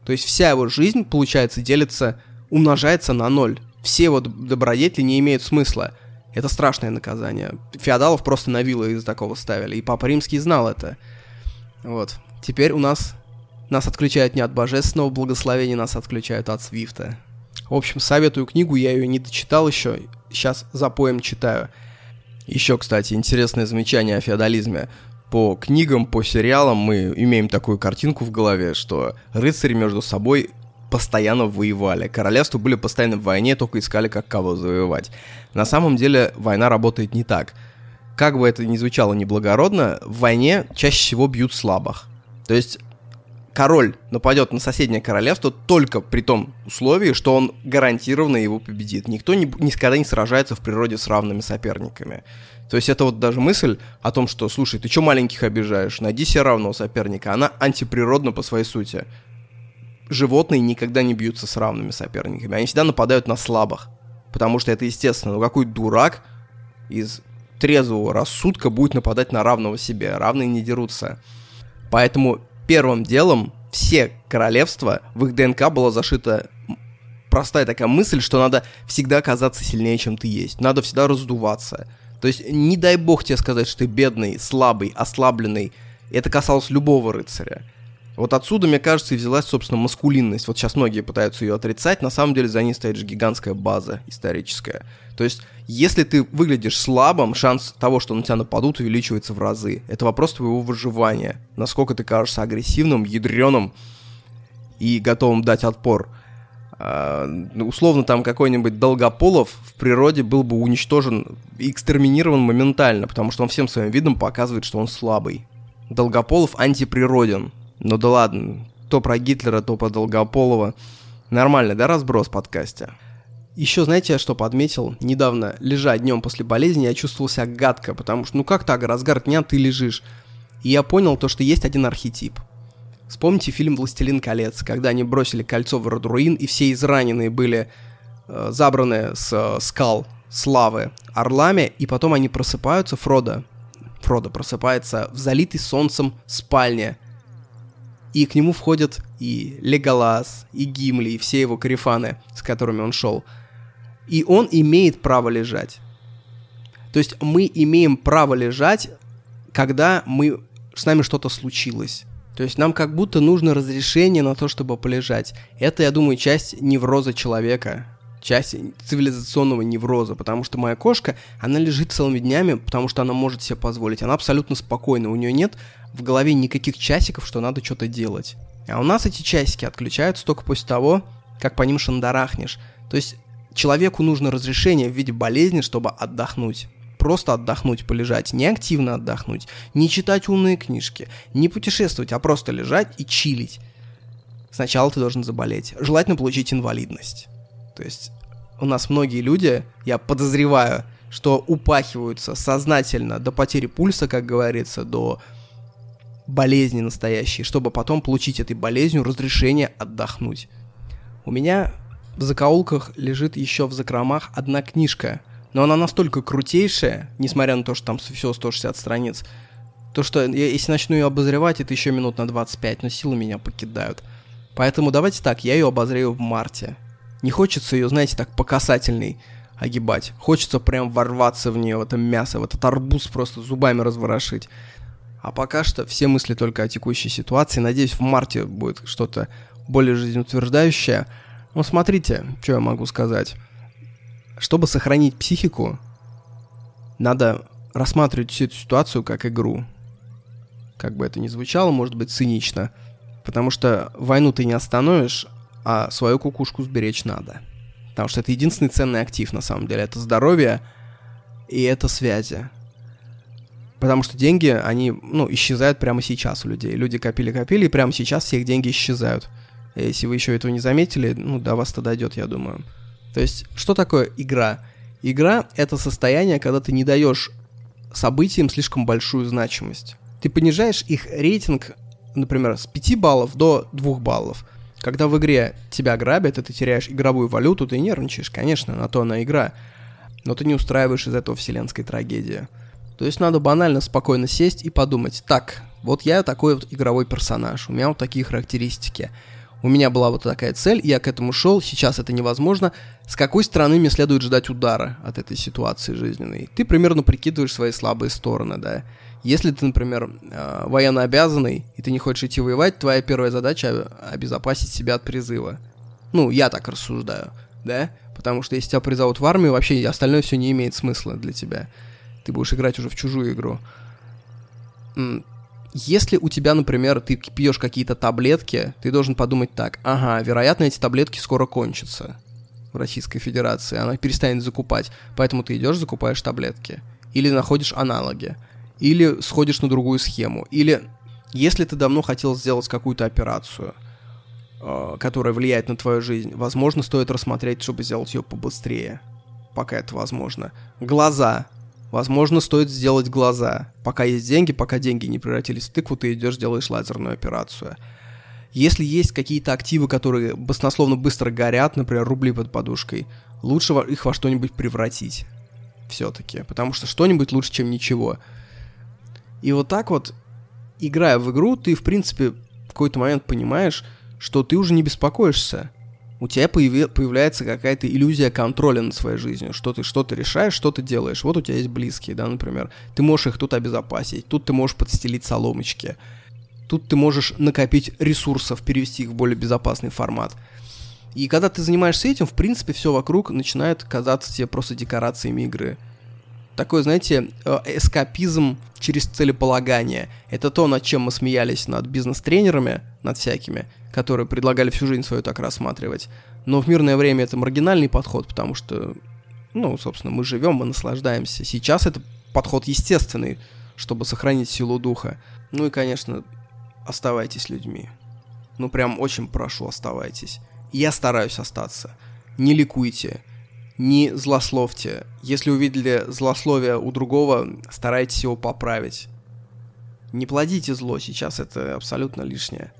То есть вся его жизнь, получается, делится, умножается на ноль. Все его добродетели не имеют смысла. Это страшное наказание. Феодалов просто на вилы из такого ставили, и Папа Римский знал это. Вот. Теперь у нас... Нас отключают не от божественного благословения, нас отключают от Свифта. В общем, советую книгу, я ее не дочитал еще, сейчас запоем читаю. Еще, кстати, интересное замечание о феодализме. По книгам, по сериалам мы имеем такую картинку в голове, что рыцари между собой постоянно воевали. Королевства были постоянно в войне, только искали, как кого завоевать. На самом деле война работает не так. Как бы это ни звучало неблагородно, в войне чаще всего бьют слабых. То есть король нападет на соседнее королевство только при том условии, что он гарантированно его победит. Никто не, никогда не сражается в природе с равными соперниками. То есть это вот даже мысль о том, что, слушай, ты что маленьких обижаешь? Найди себе равного соперника. Она антиприродна по своей сути. Животные никогда не бьются с равными соперниками. Они всегда нападают на слабых. Потому что это естественно. Ну какой дурак из трезвого рассудка будет нападать на равного себе? Равные не дерутся. Поэтому первым делом все королевства, в их ДНК была зашита простая такая мысль, что надо всегда казаться сильнее, чем ты есть. Надо всегда раздуваться. То есть, не дай бог тебе сказать, что ты бедный, слабый, ослабленный. Это касалось любого рыцаря. Вот отсюда, мне кажется, и взялась, собственно, маскулинность. Вот сейчас многие пытаются ее отрицать, на самом деле за ней стоит же гигантская база историческая. То есть, если ты выглядишь слабым, шанс того, что на тебя нападут, увеличивается в разы. Это вопрос твоего выживания. Насколько ты кажешься агрессивным, ядреным и готовым дать отпор. Uh, условно там какой-нибудь Долгополов в природе был бы уничтожен и экстерминирован моментально, потому что он всем своим видом показывает, что он слабый. Долгополов антиприроден. Ну да ладно, то про Гитлера, то про Долгополова. Нормально, да, разброс подкасте? Еще, знаете, я что подметил? Недавно, лежа днем после болезни, я чувствовал себя гадко, потому что, ну как так, разгар дня ты лежишь. И я понял то, что есть один архетип. Вспомните фильм «Властелин колец», когда они бросили кольцо в Родруин, и все израненные были э, забраны с э, скал славы орлами, и потом они просыпаются, Фродо, Фродо просыпается в залитой солнцем спальне, и к нему входят и Леголас, и Гимли, и все его карифаны, с которыми он шел. И он имеет право лежать. То есть мы имеем право лежать, когда мы, с нами что-то случилось. То есть нам как будто нужно разрешение на то, чтобы полежать. Это, я думаю, часть невроза человека часть цивилизационного невроза, потому что моя кошка, она лежит целыми днями, потому что она может себе позволить. Она абсолютно спокойна, у нее нет в голове никаких часиков, что надо что-то делать. А у нас эти часики отключаются только после того, как по ним шандарахнешь. То есть человеку нужно разрешение в виде болезни, чтобы отдохнуть. Просто отдохнуть, полежать, не активно отдохнуть, не читать умные книжки, не путешествовать, а просто лежать и чилить. Сначала ты должен заболеть. Желательно получить инвалидность. То есть у нас многие люди, я подозреваю, что упахиваются сознательно до потери пульса, как говорится, до болезни настоящей, чтобы потом получить этой болезнью разрешение отдохнуть. У меня в закоулках лежит еще в закромах одна книжка, но она настолько крутейшая, несмотря на то, что там всего 160 страниц, то что я, если начну ее обозревать, это еще минут на 25, но силы меня покидают. Поэтому давайте так, я ее обозрею в марте. Не хочется ее, знаете, так по касательной огибать. Хочется прям ворваться в нее, в это мясо, в этот арбуз просто зубами разворошить. А пока что все мысли только о текущей ситуации. Надеюсь, в марте будет что-то более жизнеутверждающее. Ну, смотрите, что я могу сказать. Чтобы сохранить психику, надо рассматривать всю эту ситуацию как игру. Как бы это ни звучало, может быть, цинично. Потому что войну ты не остановишь, а свою кукушку сберечь надо. Потому что это единственный ценный актив, на самом деле. Это здоровье и это связи. Потому что деньги, они, ну, исчезают прямо сейчас у людей. Люди копили-копили, и прямо сейчас все их деньги исчезают. И если вы еще этого не заметили, ну, до вас-то дойдет, я думаю. То есть, что такое игра? Игра — это состояние, когда ты не даешь событиям слишком большую значимость. Ты понижаешь их рейтинг, например, с 5 баллов до 2 баллов — когда в игре тебя грабят, и ты теряешь игровую валюту, ты нервничаешь, конечно, на то она игра. Но ты не устраиваешь из этого вселенской трагедии. То есть надо банально спокойно сесть и подумать, так, вот я такой вот игровой персонаж, у меня вот такие характеристики. У меня была вот такая цель, я к этому шел, сейчас это невозможно. С какой стороны мне следует ждать удара от этой ситуации жизненной? Ты примерно прикидываешь свои слабые стороны, да. Если ты, например, э, военно обязанный, и ты не хочешь идти воевать, твоя первая задача — обезопасить себя от призыва. Ну, я так рассуждаю, да? Потому что если тебя призовут в армию, вообще остальное все не имеет смысла для тебя. Ты будешь играть уже в чужую игру. Если у тебя, например, ты пьешь какие-то таблетки, ты должен подумать так, ага, вероятно, эти таблетки скоро кончатся в Российской Федерации, она перестанет закупать, поэтому ты идешь, закупаешь таблетки. Или находишь аналоги или сходишь на другую схему, или если ты давно хотел сделать какую-то операцию, э, которая влияет на твою жизнь, возможно, стоит рассмотреть, чтобы сделать ее побыстрее, пока это возможно. Глаза. Возможно, стоит сделать глаза. Пока есть деньги, пока деньги не превратились в тыкву, ты идешь, делаешь лазерную операцию. Если есть какие-то активы, которые баснословно быстро горят, например, рубли под подушкой, лучше их во что-нибудь превратить. Все-таки. Потому что что-нибудь лучше, чем ничего. И вот так вот, играя в игру, ты, в принципе, в какой-то момент понимаешь, что ты уже не беспокоишься. У тебя появи- появляется какая-то иллюзия контроля над своей жизнью, что ты что-то решаешь, что ты делаешь. Вот у тебя есть близкие, да, например. Ты можешь их тут обезопасить, тут ты можешь подстелить соломочки, тут ты можешь накопить ресурсов, перевести их в более безопасный формат. И когда ты занимаешься этим, в принципе, все вокруг начинает казаться тебе просто декорациями игры такой, знаете, э, эскапизм через целеполагание. Это то, над чем мы смеялись над бизнес-тренерами, над всякими, которые предлагали всю жизнь свою так рассматривать. Но в мирное время это маргинальный подход, потому что, ну, собственно, мы живем, мы наслаждаемся. Сейчас это подход естественный, чтобы сохранить силу духа. Ну и, конечно, оставайтесь людьми. Ну, прям очень прошу, оставайтесь. Я стараюсь остаться. Не ликуйте, не злословьте. Если увидели злословие у другого, старайтесь его поправить. Не плодите зло, сейчас это абсолютно лишнее.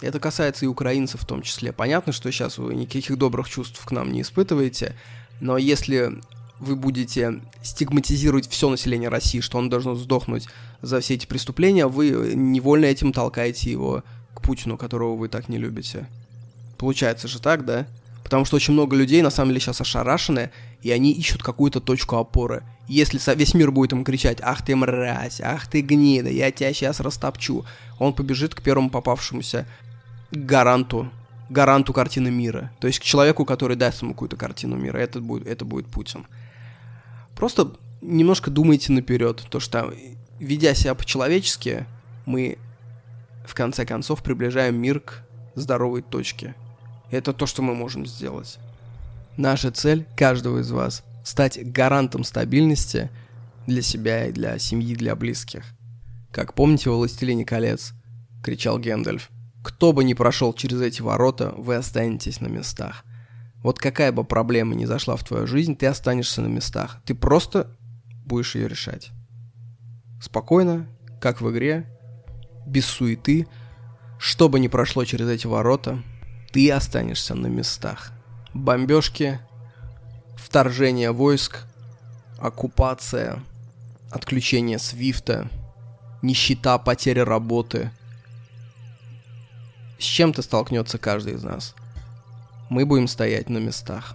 Это касается и украинцев в том числе. Понятно, что сейчас вы никаких добрых чувств к нам не испытываете, но если вы будете стигматизировать все население России, что он должен сдохнуть за все эти преступления, вы невольно этим толкаете его к Путину, которого вы так не любите. Получается же так, да? Потому что очень много людей на самом деле сейчас ошарашены, и они ищут какую-то точку опоры. Если весь мир будет им кричать «Ах ты мразь! Ах ты гнида! Я тебя сейчас растопчу!» Он побежит к первому попавшемуся гаранту, гаранту картины мира. То есть к человеку, который даст ему какую-то картину мира. Это будет, это будет Путин. Просто немножко думайте наперед. То, что ведя себя по-человечески, мы в конце концов приближаем мир к здоровой точке. Это то, что мы можем сделать. Наша цель каждого из вас – стать гарантом стабильности для себя и для семьи, для близких. Как помните в «Властелине колец» кричал Гэндальф, кто бы ни прошел через эти ворота, вы останетесь на местах. Вот какая бы проблема ни зашла в твою жизнь, ты останешься на местах. Ты просто будешь ее решать. Спокойно, как в игре, без суеты, что бы ни прошло через эти ворота, ты останешься на местах. Бомбежки, вторжение войск, оккупация, отключение свифта, нищета, потеря работы – с чем-то столкнется каждый из нас. Мы будем стоять на местах.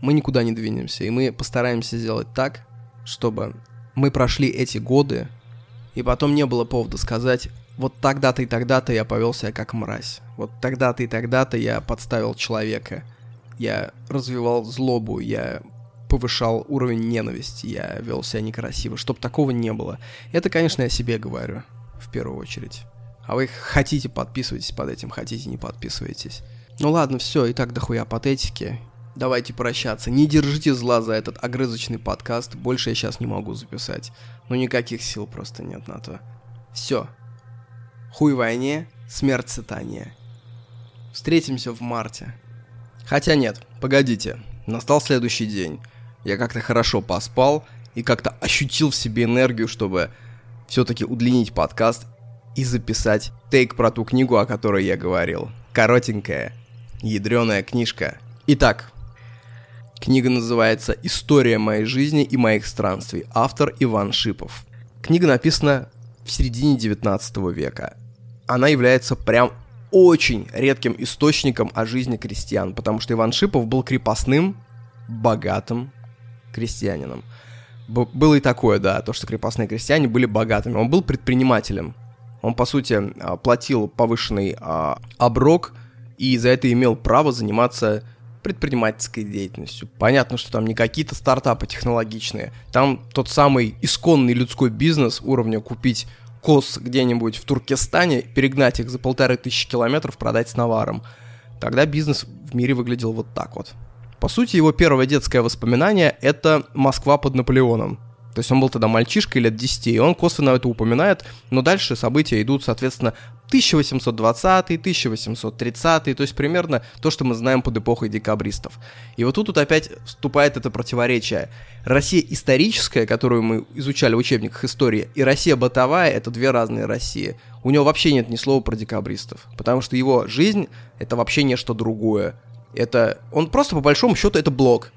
Мы никуда не двинемся, и мы постараемся сделать так, чтобы мы прошли эти годы, и потом не было повода сказать, вот тогда-то и тогда-то я повел себя как мразь. Вот тогда-то и тогда-то я подставил человека. Я развивал злобу, я повышал уровень ненависти, я вел себя некрасиво, чтобы такого не было. Это, конечно, я себе говорю, в первую очередь. А вы хотите, подписывайтесь под этим, хотите, не подписывайтесь. Ну ладно, все, и так дохуя патетики. Давайте прощаться. Не держите зла за этот огрызочный подкаст. Больше я сейчас не могу записать. Ну никаких сил просто нет на то. Все. Хуй войне, смерть сатане. Встретимся в марте. Хотя нет, погодите. Настал следующий день. Я как-то хорошо поспал и как-то ощутил в себе энергию, чтобы все-таки удлинить подкаст и записать тейк про ту книгу, о которой я говорил. Коротенькая, ядреная книжка. Итак, книга называется «История моей жизни и моих странствий». Автор Иван Шипов. Книга написана в середине 19 века. Она является прям очень редким источником о жизни крестьян, потому что Иван Шипов был крепостным, богатым крестьянином. Б- было и такое, да, то, что крепостные крестьяне были богатыми. Он был предпринимателем, он, по сути, а, платил повышенный а, оброк и за это имел право заниматься предпринимательской деятельностью. Понятно, что там не какие-то стартапы технологичные. Там тот самый исконный людской бизнес уровня купить коз где-нибудь в Туркестане, перегнать их за полторы тысячи километров, продать с наваром. Тогда бизнес в мире выглядел вот так вот. По сути, его первое детское воспоминание — это Москва под Наполеоном. То есть он был тогда мальчишкой лет 10, и он косвенно это упоминает, но дальше события идут, соответственно, 1820, 1830, то есть примерно то, что мы знаем под эпохой декабристов. И вот тут, тут опять вступает это противоречие. Россия историческая, которую мы изучали в учебниках истории, и Россия бытовая — это две разные России. У него вообще нет ни слова про декабристов, потому что его жизнь — это вообще нечто другое. Это... Он просто, по большому счету, это блог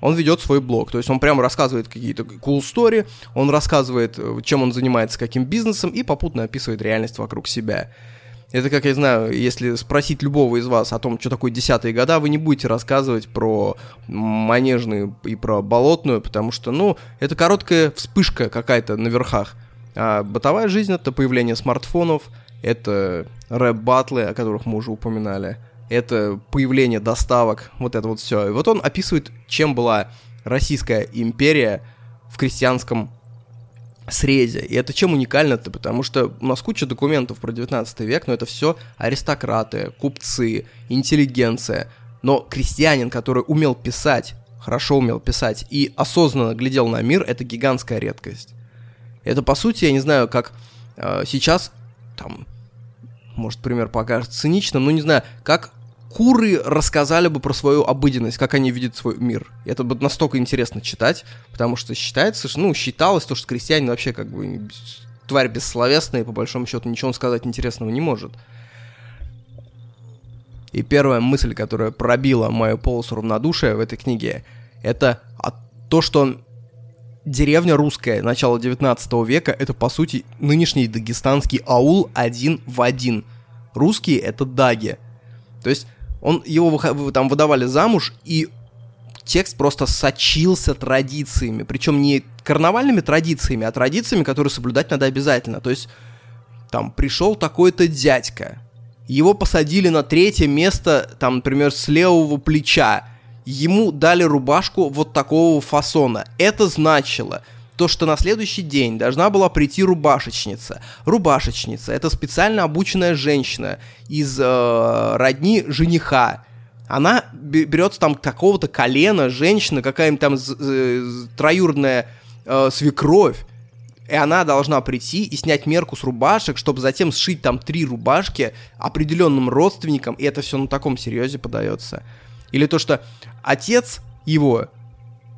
он ведет свой блог. То есть он прямо рассказывает какие-то cool story, он рассказывает, э, чем он занимается, каким бизнесом, и попутно описывает реальность вокруг себя. Это, как я знаю, если спросить любого из вас о том, что такое десятые года, вы не будете рассказывать про манежную и про болотную, потому что, ну, это короткая вспышка какая-то на верхах. А бытовая жизнь — это появление смартфонов, это рэп-батлы, о которых мы уже упоминали — это появление доставок, вот это вот все. И вот он описывает, чем была Российская империя в крестьянском срезе. И это чем уникально-то, потому что у нас куча документов про 19 век, но это все аристократы, купцы, интеллигенция. Но крестьянин, который умел писать, хорошо умел писать и осознанно глядел на мир, это гигантская редкость. Это, по сути, я не знаю, как э, сейчас, там, может, пример покажется циничным, но не знаю, как куры рассказали бы про свою обыденность, как они видят свой мир. И это будет настолько интересно читать, потому что считается, ну, считалось то, что крестьянин вообще как бы тварь бессловесная, и по большому счету ничего он сказать интересного не может. И первая мысль, которая пробила мою полосу равнодушия в этой книге, это то, что деревня русская начала 19 века это, по сути, нынешний дагестанский аул один в один. Русские — это даги. То есть он, его там выдавали замуж, и текст просто сочился традициями. Причем не карнавальными традициями, а традициями, которые соблюдать надо обязательно. То есть там пришел такой-то дядька, его посадили на третье место, там, например, с левого плеча. Ему дали рубашку вот такого фасона. Это значило, то, что на следующий день должна была прийти рубашечница. Рубашечница — это специально обученная женщина из э, родни жениха. Она берется там какого-то колена, женщина, какая-нибудь там троюродная э, свекровь, и она должна прийти и снять мерку с рубашек, чтобы затем сшить там три рубашки определенным родственникам, и это все на таком серьезе подается. Или то, что отец его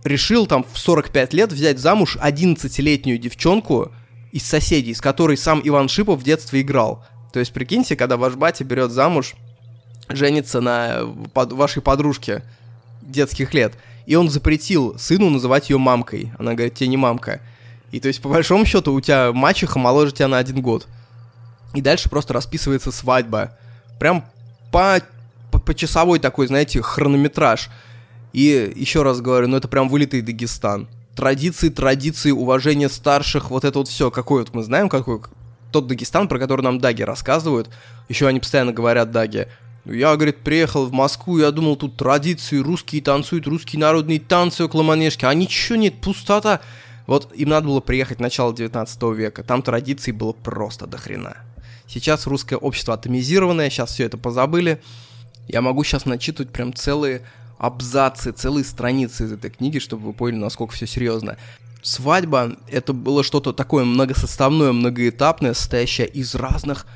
решил там в 45 лет взять замуж 11-летнюю девчонку из соседей, с которой сам Иван Шипов в детстве играл. То есть, прикиньте, когда ваш батя берет замуж, женится на под, вашей подружке детских лет, и он запретил сыну называть ее мамкой. Она говорит, тебе не мамка. И то есть, по большому счету, у тебя мачеха моложе тебя на один год. И дальше просто расписывается свадьба. Прям по, по, по часовой такой, знаете, хронометраж. И еще раз говорю, ну это прям вылитый Дагестан. Традиции, традиции, уважение старших, вот это вот все. Какой вот мы знаем, какой тот Дагестан, про который нам даги рассказывают. Еще они постоянно говорят даги. Я, говорит, приехал в Москву, я думал, тут традиции, русские танцуют, русские народные танцы около манежки. А ничего нет, пустота. Вот им надо было приехать в начало 19 века, там традиций было просто до хрена. Сейчас русское общество атомизированное, сейчас все это позабыли. Я могу сейчас начитывать прям целые абзацы, целые страницы из этой книги, чтобы вы поняли, насколько все серьезно. Свадьба — это было что-то такое многосоставное, многоэтапное, состоящее из разных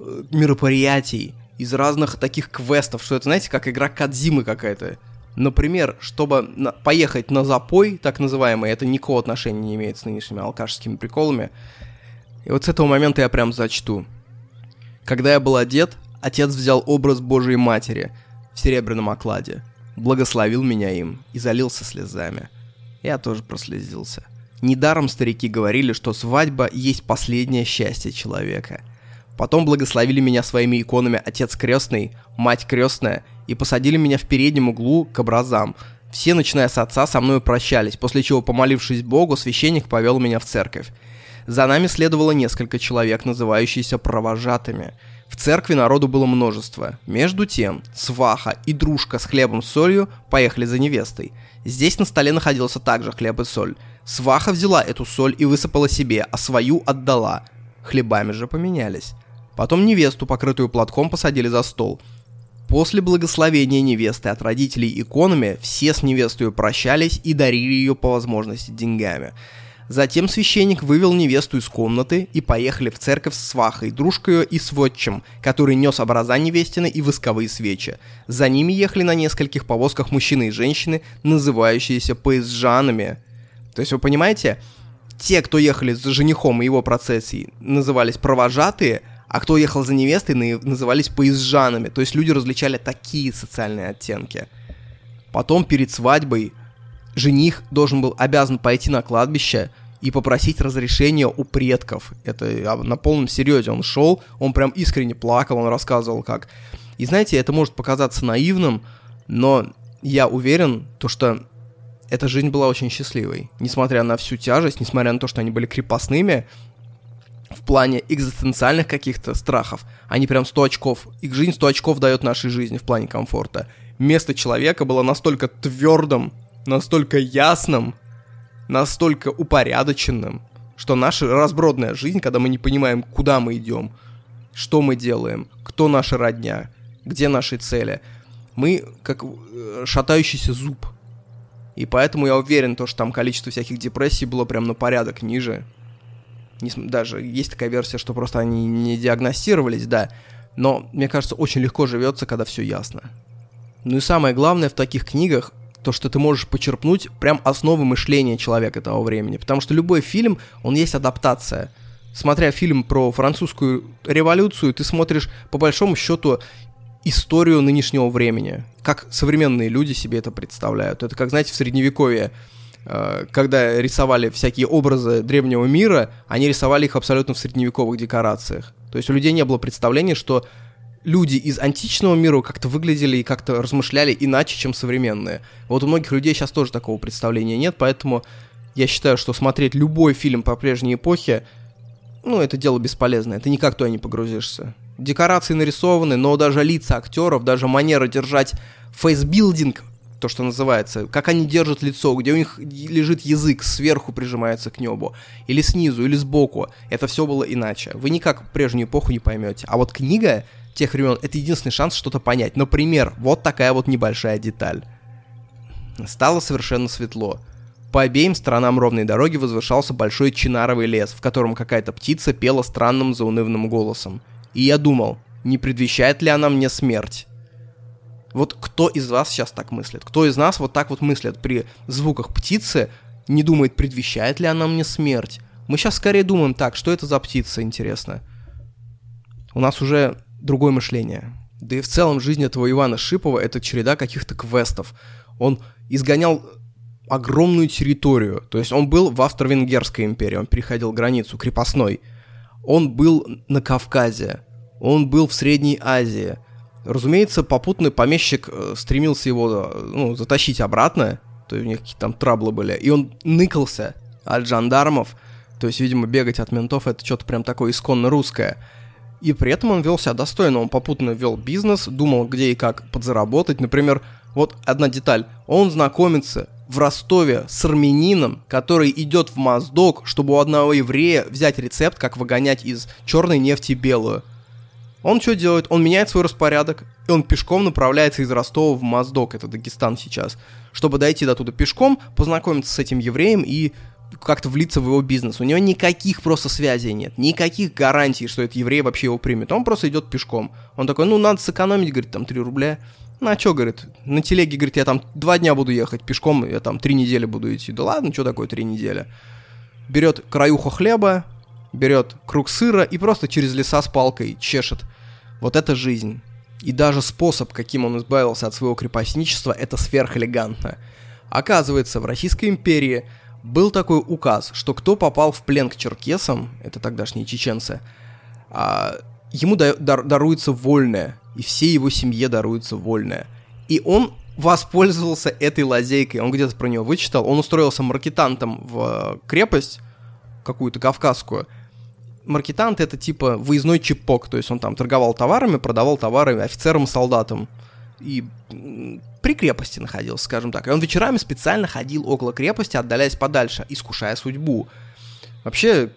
э, мероприятий, из разных таких квестов, что это, знаете, как игра Кадзимы какая-то. Например, чтобы на, поехать на запой, так называемый, это никакого отношения не имеет с нынешними алкашскими приколами. И вот с этого момента я прям зачту. Когда я был одет, отец взял образ Божией Матери в серебряном окладе, благословил меня им и залился слезами. Я тоже прослезился. Недаром старики говорили, что свадьба есть последнее счастье человека. Потом благословили меня своими иконами отец крестный, мать крестная и посадили меня в переднем углу к образам. Все, начиная с отца, со мной прощались, после чего, помолившись Богу, священник повел меня в церковь. За нами следовало несколько человек, называющиеся провожатыми. В церкви народу было множество. Между тем, сваха и дружка с хлебом с солью поехали за невестой. Здесь на столе находился также хлеб и соль. Сваха взяла эту соль и высыпала себе, а свою отдала. Хлебами же поменялись. Потом невесту, покрытую платком, посадили за стол. После благословения невесты от родителей иконами все с невестой прощались и дарили ее по возможности деньгами. Затем священник вывел невесту из комнаты и поехали в церковь с свахой, дружкой и сводчем, который нес образа невестины и восковые свечи. За ними ехали на нескольких повозках мужчины и женщины, называющиеся поезжанами. То есть вы понимаете, те, кто ехали за женихом и его процессией, назывались провожатые, а кто ехал за невестой, назывались поезжанами. То есть люди различали такие социальные оттенки. Потом перед свадьбой жених должен был обязан пойти на кладбище и попросить разрешения у предков. Это на полном серьезе. Он шел, он прям искренне плакал, он рассказывал как. И знаете, это может показаться наивным, но я уверен, то что эта жизнь была очень счастливой. Несмотря на всю тяжесть, несмотря на то, что они были крепостными, в плане экзистенциальных каких-то страхов, они прям 100 очков, их жизнь 100 очков дает нашей жизни в плане комфорта. Место человека было настолько твердым, настолько ясным, настолько упорядоченным, что наша разбродная жизнь, когда мы не понимаем, куда мы идем, что мы делаем, кто наша родня, где наши цели, мы как э, шатающийся зуб. И поэтому я уверен, то, что там количество всяких депрессий было прям на порядок ниже, даже есть такая версия, что просто они не диагностировались, да, Но, мне кажется, очень легко живется, когда все ясно. Ну и самое главное в таких книгах, то, что ты можешь почерпнуть прям основы мышления человека того времени. Потому что любой фильм, он есть адаптация. Смотря фильм про французскую революцию, ты смотришь по большому счету историю нынешнего времени. Как современные люди себе это представляют. Это как, знаете, в средневековье Э, когда рисовали всякие образы древнего мира, они рисовали их абсолютно в средневековых декорациях. То есть у людей не было представления, что люди из античного мира как-то выглядели и как-то размышляли иначе, чем современные. Вот у многих людей сейчас тоже такого представления нет, поэтому я считаю, что смотреть любой фильм по прежней эпохе, ну, это дело бесполезное, ты никак туда не погрузишься. Декорации нарисованы, но даже лица актеров, даже манера держать фейсбилдинг то, что называется, как они держат лицо, где у них лежит язык, сверху прижимается к небу, или снизу, или сбоку. Это все было иначе. Вы никак прежнюю эпоху не поймете. А вот книга тех времен — это единственный шанс что-то понять. Например, вот такая вот небольшая деталь. Стало совершенно светло. По обеим сторонам ровной дороги возвышался большой чинаровый лес, в котором какая-то птица пела странным заунывным голосом. И я думал, не предвещает ли она мне смерть? Вот кто из вас сейчас так мыслит? Кто из нас вот так вот мыслит при звуках птицы, не думает, предвещает ли она мне смерть? Мы сейчас скорее думаем так, что это за птица, интересно. У нас уже другое мышление. Да и в целом жизнь этого Ивана Шипова — это череда каких-то квестов. Он изгонял огромную территорию. То есть он был в Австро-Венгерской империи, он переходил границу крепостной. Он был на Кавказе, он был в Средней Азии — Разумеется, попутный помещик э, стремился его э, ну, затащить обратно, то есть у них какие-то там траблы были, и он ныкался от жандармов, то есть, видимо, бегать от ментов это что-то прям такое исконно русское. И при этом он вел себя достойно, он попутно вел бизнес, думал, где и как подзаработать. Например, вот одна деталь, он знакомится в Ростове с армянином, который идет в Моздок, чтобы у одного еврея взять рецепт, как выгонять из черной нефти белую. Он что делает? Он меняет свой распорядок, и он пешком направляется из Ростова в Моздок, это Дагестан сейчас, чтобы дойти до туда пешком, познакомиться с этим евреем и как-то влиться в его бизнес. У него никаких просто связей нет, никаких гарантий, что этот еврей вообще его примет. Он просто идет пешком. Он такой, ну, надо сэкономить, говорит, там, 3 рубля. Ну, а что, говорит, на телеге, говорит, я там два дня буду ехать пешком, я там три недели буду идти. Да ладно, что такое три недели? Берет краюху хлеба, берет круг сыра и просто через леса с палкой чешет вот это жизнь. И даже способ, каким он избавился от своего крепостничества, это сверхэлегантно. Оказывается, в Российской империи был такой указ, что кто попал в плен к черкесам, это тогдашние чеченцы, а, ему да, дар, даруется вольное, и всей его семье даруется вольное. И он воспользовался этой лазейкой, он где-то про нее вычитал, он устроился маркетантом в крепость, какую-то кавказскую, маркетант это типа выездной чипок, то есть он там торговал товарами, продавал товары офицерам солдатам. И при крепости находился, скажем так. И он вечерами специально ходил около крепости, отдаляясь подальше, искушая судьбу. Вообще,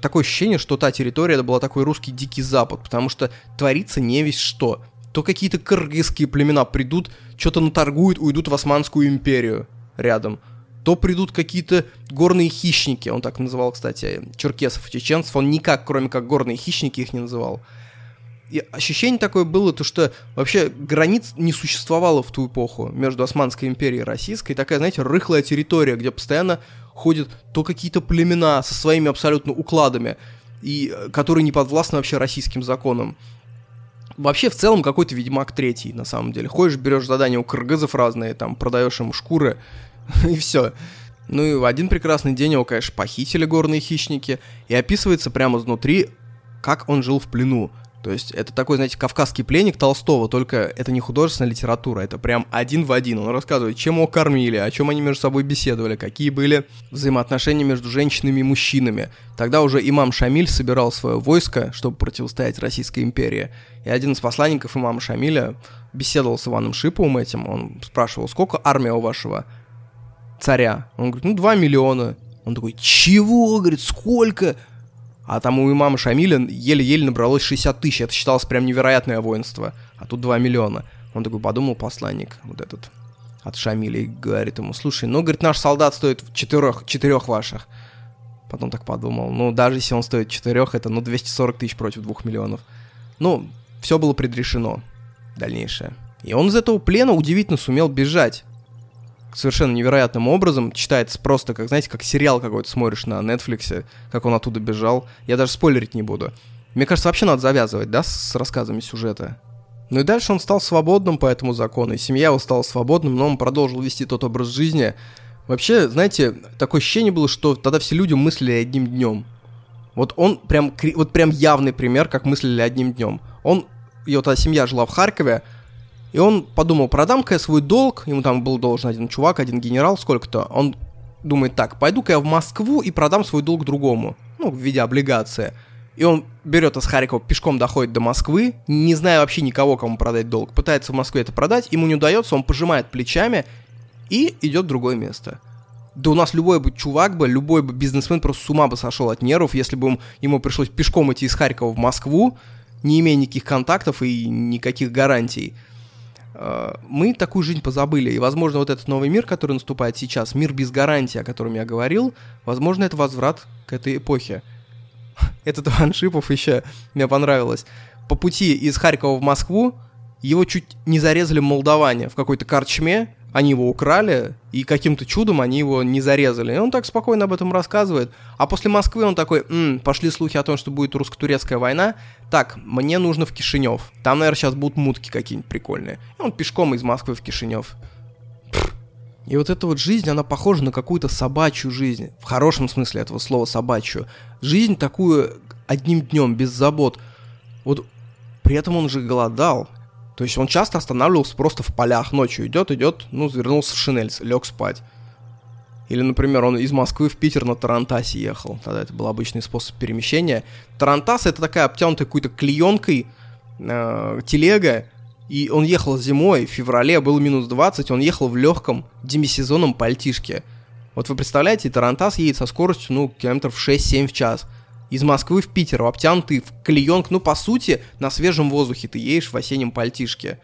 такое ощущение, что та территория это была такой русский дикий запад, потому что творится не весь что. То какие-то кыргызские племена придут, что-то наторгуют, уйдут в Османскую империю рядом то придут какие-то горные хищники, он так называл, кстати, черкесов и чеченцев, он никак, кроме как горные хищники, их не называл. И ощущение такое было, то что вообще границ не существовало в ту эпоху между Османской империей и Российской. Такая, знаете, рыхлая территория, где постоянно ходят то какие-то племена со своими абсолютно укладами, и э, которые не подвластны вообще российским законам. Вообще, в целом, какой-то Ведьмак третий, на самом деле. Ходишь, берешь задания у кыргызов разные, там, продаешь им шкуры, и все. Ну и в один прекрасный день его, конечно, похитили горные хищники, и описывается прямо изнутри, как он жил в плену. То есть это такой, знаете, кавказский пленник Толстого, только это не художественная литература, это прям один в один. Он рассказывает, чем его кормили, о чем они между собой беседовали, какие были взаимоотношения между женщинами и мужчинами. Тогда уже имам Шамиль собирал свое войско, чтобы противостоять Российской империи. И один из посланников имама Шамиля беседовал с Иваном Шиповым этим, он спрашивал, сколько армия у вашего царя. Он говорит, ну, 2 миллиона. Он такой, чего? Говорит, сколько? А там у имама Шамиля еле-еле набралось 60 тысяч. Это считалось прям невероятное воинство. А тут 2 миллиона. Он такой подумал, посланник вот этот от Шамиля, и говорит ему, слушай, ну, говорит, наш солдат стоит четырех, четырех ваших. Потом так подумал, ну, даже если он стоит четырех, это, ну, 240 тысяч против 2 миллионов. Ну, все было предрешено. Дальнейшее. И он из этого плена удивительно сумел бежать. Совершенно невероятным образом. Читается просто, как, знаете, как сериал какой-то смотришь на Netflix, как он оттуда бежал. Я даже спойлерить не буду. Мне кажется, вообще надо завязывать, да, с рассказами сюжета. Ну и дальше он стал свободным по этому закону, и семья его стала свободным, но он продолжил вести тот образ жизни. Вообще, знаете, такое ощущение было, что тогда все люди мыслили одним днем. Вот он прям, вот прям явный пример, как мыслили одним днем. Он, его тогда семья жила в Харькове, и он подумал, продам-ка я свой долг, ему там был должен один чувак, один генерал, сколько-то. Он думает, так, пойду-ка я в Москву и продам свой долг другому, ну, в виде облигации. И он берет из Харькова, пешком доходит до Москвы, не зная вообще никого, кому продать долг. Пытается в Москве это продать, ему не удается, он пожимает плечами и идет в другое место. Да у нас любой бы чувак бы, любой бы бизнесмен просто с ума бы сошел от нервов, если бы ему пришлось пешком идти из Харькова в Москву, не имея никаких контактов и никаких гарантий. А, мы такую жизнь позабыли, и, возможно, вот этот новый мир, который наступает сейчас, мир без гарантии, о котором я говорил, возможно, это возврат к этой эпохе этот Иван еще мне понравилось. По пути из Харькова в Москву его чуть не зарезали молдаване в какой-то корчме, они его украли, и каким-то чудом они его не зарезали. И он так спокойно об этом рассказывает. А после Москвы он такой, М, пошли слухи о том, что будет русско-турецкая война. Так, мне нужно в Кишинев. Там, наверное, сейчас будут мутки какие-нибудь прикольные. И он пешком из Москвы в Кишинев. И вот эта вот жизнь, она похожа на какую-то собачью жизнь. В хорошем смысле этого слова собачью. Жизнь такую одним днем, без забот. Вот при этом он же голодал. То есть он часто останавливался просто в полях. Ночью идет, идет, ну, завернулся в шинель, лег спать. Или, например, он из Москвы в Питер на Тарантасе ехал. Тогда это был обычный способ перемещения. Тарантас это такая обтянутая какой-то клеенкой э, телега, и он ехал зимой, в феврале, было минус 20, он ехал в легком демисезонном пальтишке. Вот вы представляете, Тарантас едет со скоростью, ну, километров 6-7 в час. Из Москвы в Питер, обтянутый в клеенк, ну, по сути, на свежем воздухе ты едешь в осеннем пальтишке.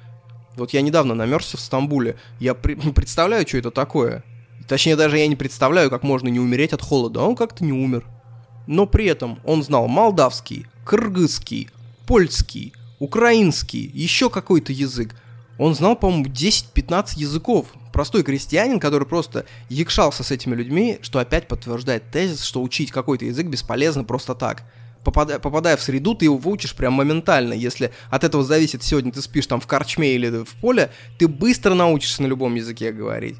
Вот я недавно намерзся в Стамбуле. Я при- представляю, что это такое. Точнее, даже я не представляю, как можно не умереть от холода. А он как-то не умер. Но при этом он знал молдавский, кыргызский, польский, украинский, еще какой-то язык. Он знал, по-моему, 10-15 языков. Простой крестьянин, который просто якшался с этими людьми, что опять подтверждает тезис, что учить какой-то язык бесполезно просто так. Попадая, попадая в среду, ты его выучишь прям моментально. Если от этого зависит, сегодня ты спишь там в корчме или в поле, ты быстро научишься на любом языке говорить.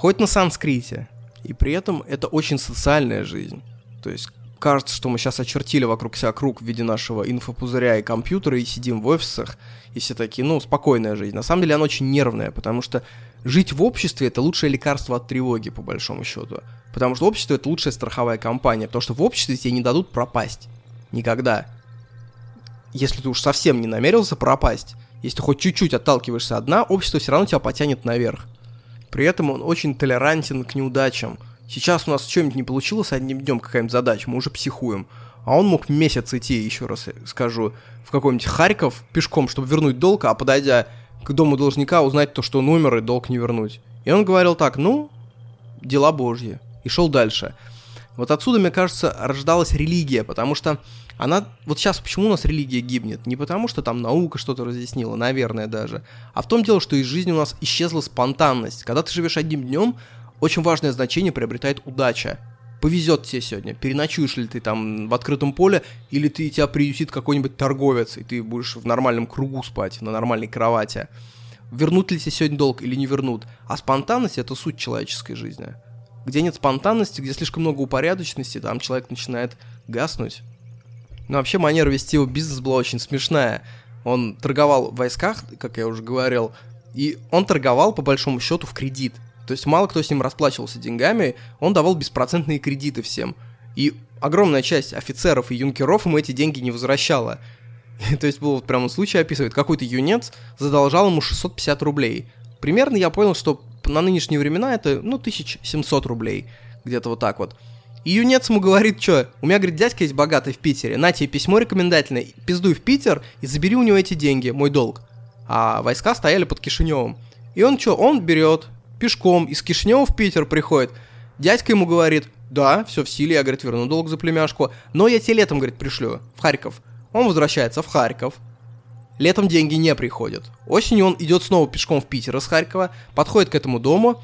Хоть на санскрите. И при этом это очень социальная жизнь. То есть кажется, что мы сейчас очертили вокруг себя круг в виде нашего инфопузыря и компьютера и сидим в офисах, и все такие, ну, спокойная жизнь. На самом деле она очень нервная, потому что жить в обществе это лучшее лекарство от тревоги, по большому счету. Потому что общество это лучшая страховая компания, потому что в обществе тебе не дадут пропасть. Никогда. Если ты уж совсем не намерился пропасть, если ты хоть чуть-чуть отталкиваешься от общество все равно тебя потянет наверх. При этом он очень толерантен к неудачам – Сейчас у нас что-нибудь не получилось одним днем какая-нибудь задача, мы уже психуем. А он мог месяц идти, еще раз скажу, в какой-нибудь Харьков пешком, чтобы вернуть долг, а подойдя к дому должника, узнать то, что он умер и долг не вернуть. И он говорил так, ну, дела божьи. И шел дальше. Вот отсюда, мне кажется, рождалась религия, потому что она... Вот сейчас почему у нас религия гибнет? Не потому, что там наука что-то разъяснила, наверное, даже, а в том дело, что из жизни у нас исчезла спонтанность. Когда ты живешь одним днем, очень важное значение приобретает удача. Повезет тебе сегодня, переночуешь ли ты там в открытом поле, или ты тебя приютит какой-нибудь торговец, и ты будешь в нормальном кругу спать, на нормальной кровати. Вернут ли тебе сегодня долг или не вернут. А спонтанность — это суть человеческой жизни. Где нет спонтанности, где слишком много упорядоченности, там человек начинает гаснуть. Но вообще манера вести его бизнес была очень смешная. Он торговал в войсках, как я уже говорил, и он торговал по большому счету в кредит. То есть мало кто с ним расплачивался деньгами, он давал беспроцентные кредиты всем. И огромная часть офицеров и юнкеров ему эти деньги не возвращала. То есть был вот прямо случай описывает, какой-то юнец задолжал ему 650 рублей. Примерно я понял, что на нынешние времена это, ну, 1700 рублей. Где-то вот так вот. И юнец ему говорит, что, у меня, говорит, дядька есть богатый в Питере, на тебе письмо рекомендательное, пиздуй в Питер и забери у него эти деньги, мой долг. А войска стояли под Кишиневым. И он что, он берет, пешком из Кишнева в Питер приходит. Дядька ему говорит, да, все в силе, я, говорит, верну долг за племяшку, но я тебе летом, говорит, пришлю в Харьков. Он возвращается в Харьков. Летом деньги не приходят. Осенью он идет снова пешком в Питер из Харькова, подходит к этому дому.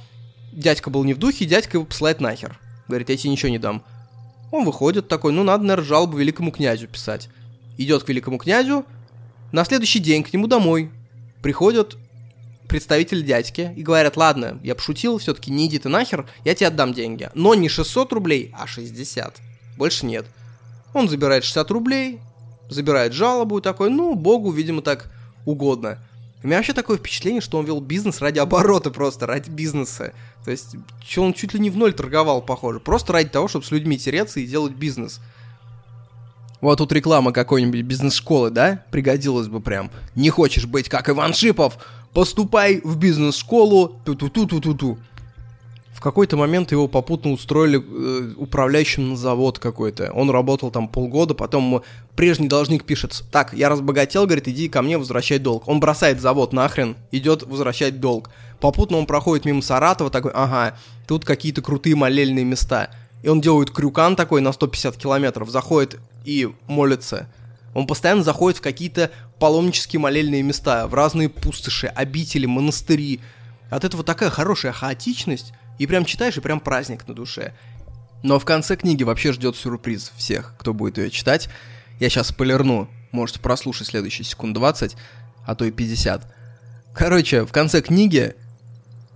Дядька был не в духе, дядька его посылает нахер. Говорит, я тебе ничего не дам. Он выходит такой, ну надо, наверное, жалобу великому князю писать. Идет к великому князю, на следующий день к нему домой приходят представители дядьки и говорят, ладно, я пошутил, все-таки не иди ты нахер, я тебе отдам деньги. Но не 600 рублей, а 60. Больше нет. Он забирает 60 рублей, забирает жалобу и такой, ну, богу, видимо, так угодно. У меня вообще такое впечатление, что он вел бизнес ради оборота просто, ради бизнеса. То есть, что он чуть ли не в ноль торговал, похоже. Просто ради того, чтобы с людьми тереться и делать бизнес. Вот тут реклама какой-нибудь бизнес-школы, да? Пригодилась бы прям. Не хочешь быть как Иван Шипов? Поступай в бизнес-школу. Ту-ту-ту-ту-ту-ту в какой-то момент его попутно устроили э, управляющим на завод какой-то. Он работал там полгода, потом прежний должник пишет, так, я разбогател, говорит, иди ко мне возвращай долг. Он бросает завод нахрен, идет возвращать долг. Попутно он проходит мимо Саратова, такой, ага, тут какие-то крутые молельные места. И он делает крюкан такой на 150 километров, заходит и молится. Он постоянно заходит в какие-то паломнические молельные места, в разные пустоши, обители, монастыри. От этого такая хорошая хаотичность, и прям читаешь, и прям праздник на душе. Но в конце книги вообще ждет сюрприз всех, кто будет ее читать. Я сейчас полирну, можете прослушать следующие секунд 20, а то и 50. Короче, в конце книги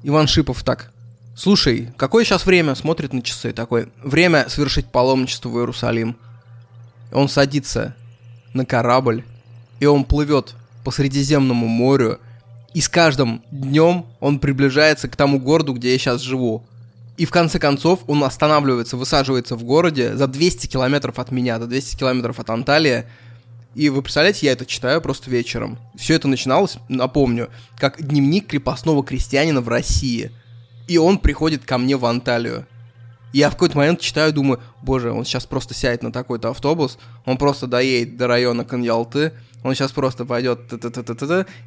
Иван Шипов так. Слушай, какое сейчас время? Смотрит на часы такой. Время совершить паломничество в Иерусалим. Он садится на корабль, и он плывет по Средиземному морю, и с каждым днем он приближается к тому городу, где я сейчас живу. И в конце концов он останавливается, высаживается в городе за 200 километров от меня, за 200 километров от Анталии. И вы представляете, я это читаю просто вечером. Все это начиналось, напомню, как дневник крепостного крестьянина в России. И он приходит ко мне в Анталию. Я в какой-то момент читаю, думаю, боже, он сейчас просто сядет на такой-то автобус, он просто доедет до района Каньялты, он сейчас просто пойдет,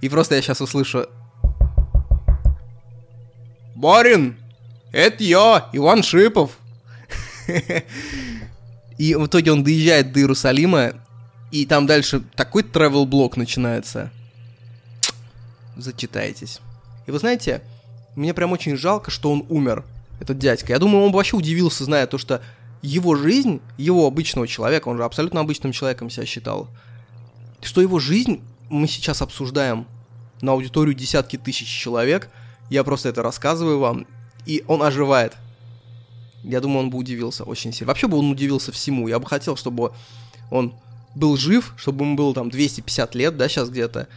и просто я сейчас услышу... Барин, это я, Иван Шипов. И в итоге он доезжает до Иерусалима, и там дальше такой travel блок начинается. Зачитайтесь. И вы знаете, мне прям очень жалко, что он умер этот дядька. Я думаю, он бы вообще удивился, зная то, что его жизнь, его обычного человека, он же абсолютно обычным человеком себя считал, что его жизнь мы сейчас обсуждаем на аудиторию десятки тысяч человек, я просто это рассказываю вам, и он оживает. Я думаю, он бы удивился очень сильно. Вообще бы он удивился всему. Я бы хотел, чтобы он был жив, чтобы ему было там 250 лет, да, сейчас где-то,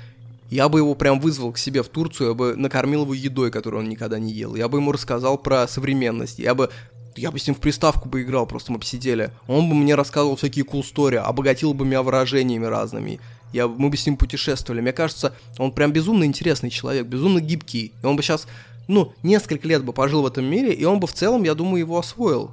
я бы его прям вызвал к себе в Турцию, я бы накормил его едой, которую он никогда не ел. Я бы ему рассказал про современность. Я бы я бы с ним в приставку бы играл, просто мы бы сидели. Он бы мне рассказывал всякие cool story, обогатил бы меня выражениями разными. Я, мы бы с ним путешествовали. Мне кажется, он прям безумно интересный человек, безумно гибкий. И он бы сейчас, ну, несколько лет бы пожил в этом мире, и он бы в целом, я думаю, его освоил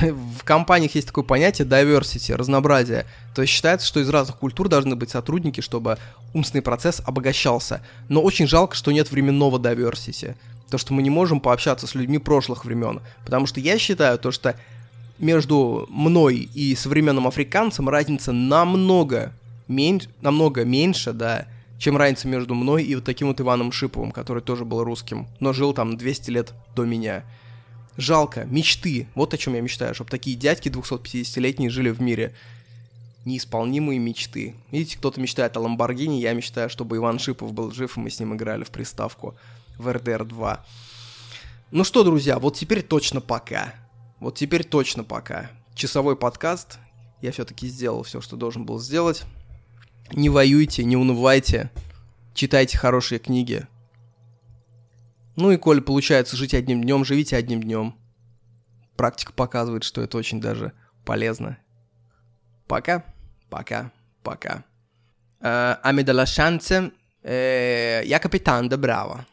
в компаниях есть такое понятие diversity, разнообразие. То есть считается, что из разных культур должны быть сотрудники, чтобы умственный процесс обогащался. Но очень жалко, что нет временного diversity. То, что мы не можем пообщаться с людьми прошлых времен. Потому что я считаю, то, что между мной и современным африканцем разница намного, меньше, намного меньше, да, чем разница между мной и вот таким вот Иваном Шиповым, который тоже был русским, но жил там 200 лет до меня. Жалко, мечты. Вот о чем я мечтаю, чтобы такие дядьки 250-летние жили в мире. Неисполнимые мечты. Видите, кто-то мечтает о Ламборгини, я мечтаю, чтобы Иван Шипов был жив, и мы с ним играли в приставку в RDR 2. Ну что, друзья, вот теперь точно пока. Вот теперь точно пока. Часовой подкаст. Я все-таки сделал все, что должен был сделать. Не воюйте, не унывайте. Читайте хорошие книги. Ну и коль получается жить одним днем, живите одним днем. Практика показывает, что это очень даже полезно. Пока, пока, пока. Uh, a me dalla chance, uh, я капитан, да браво.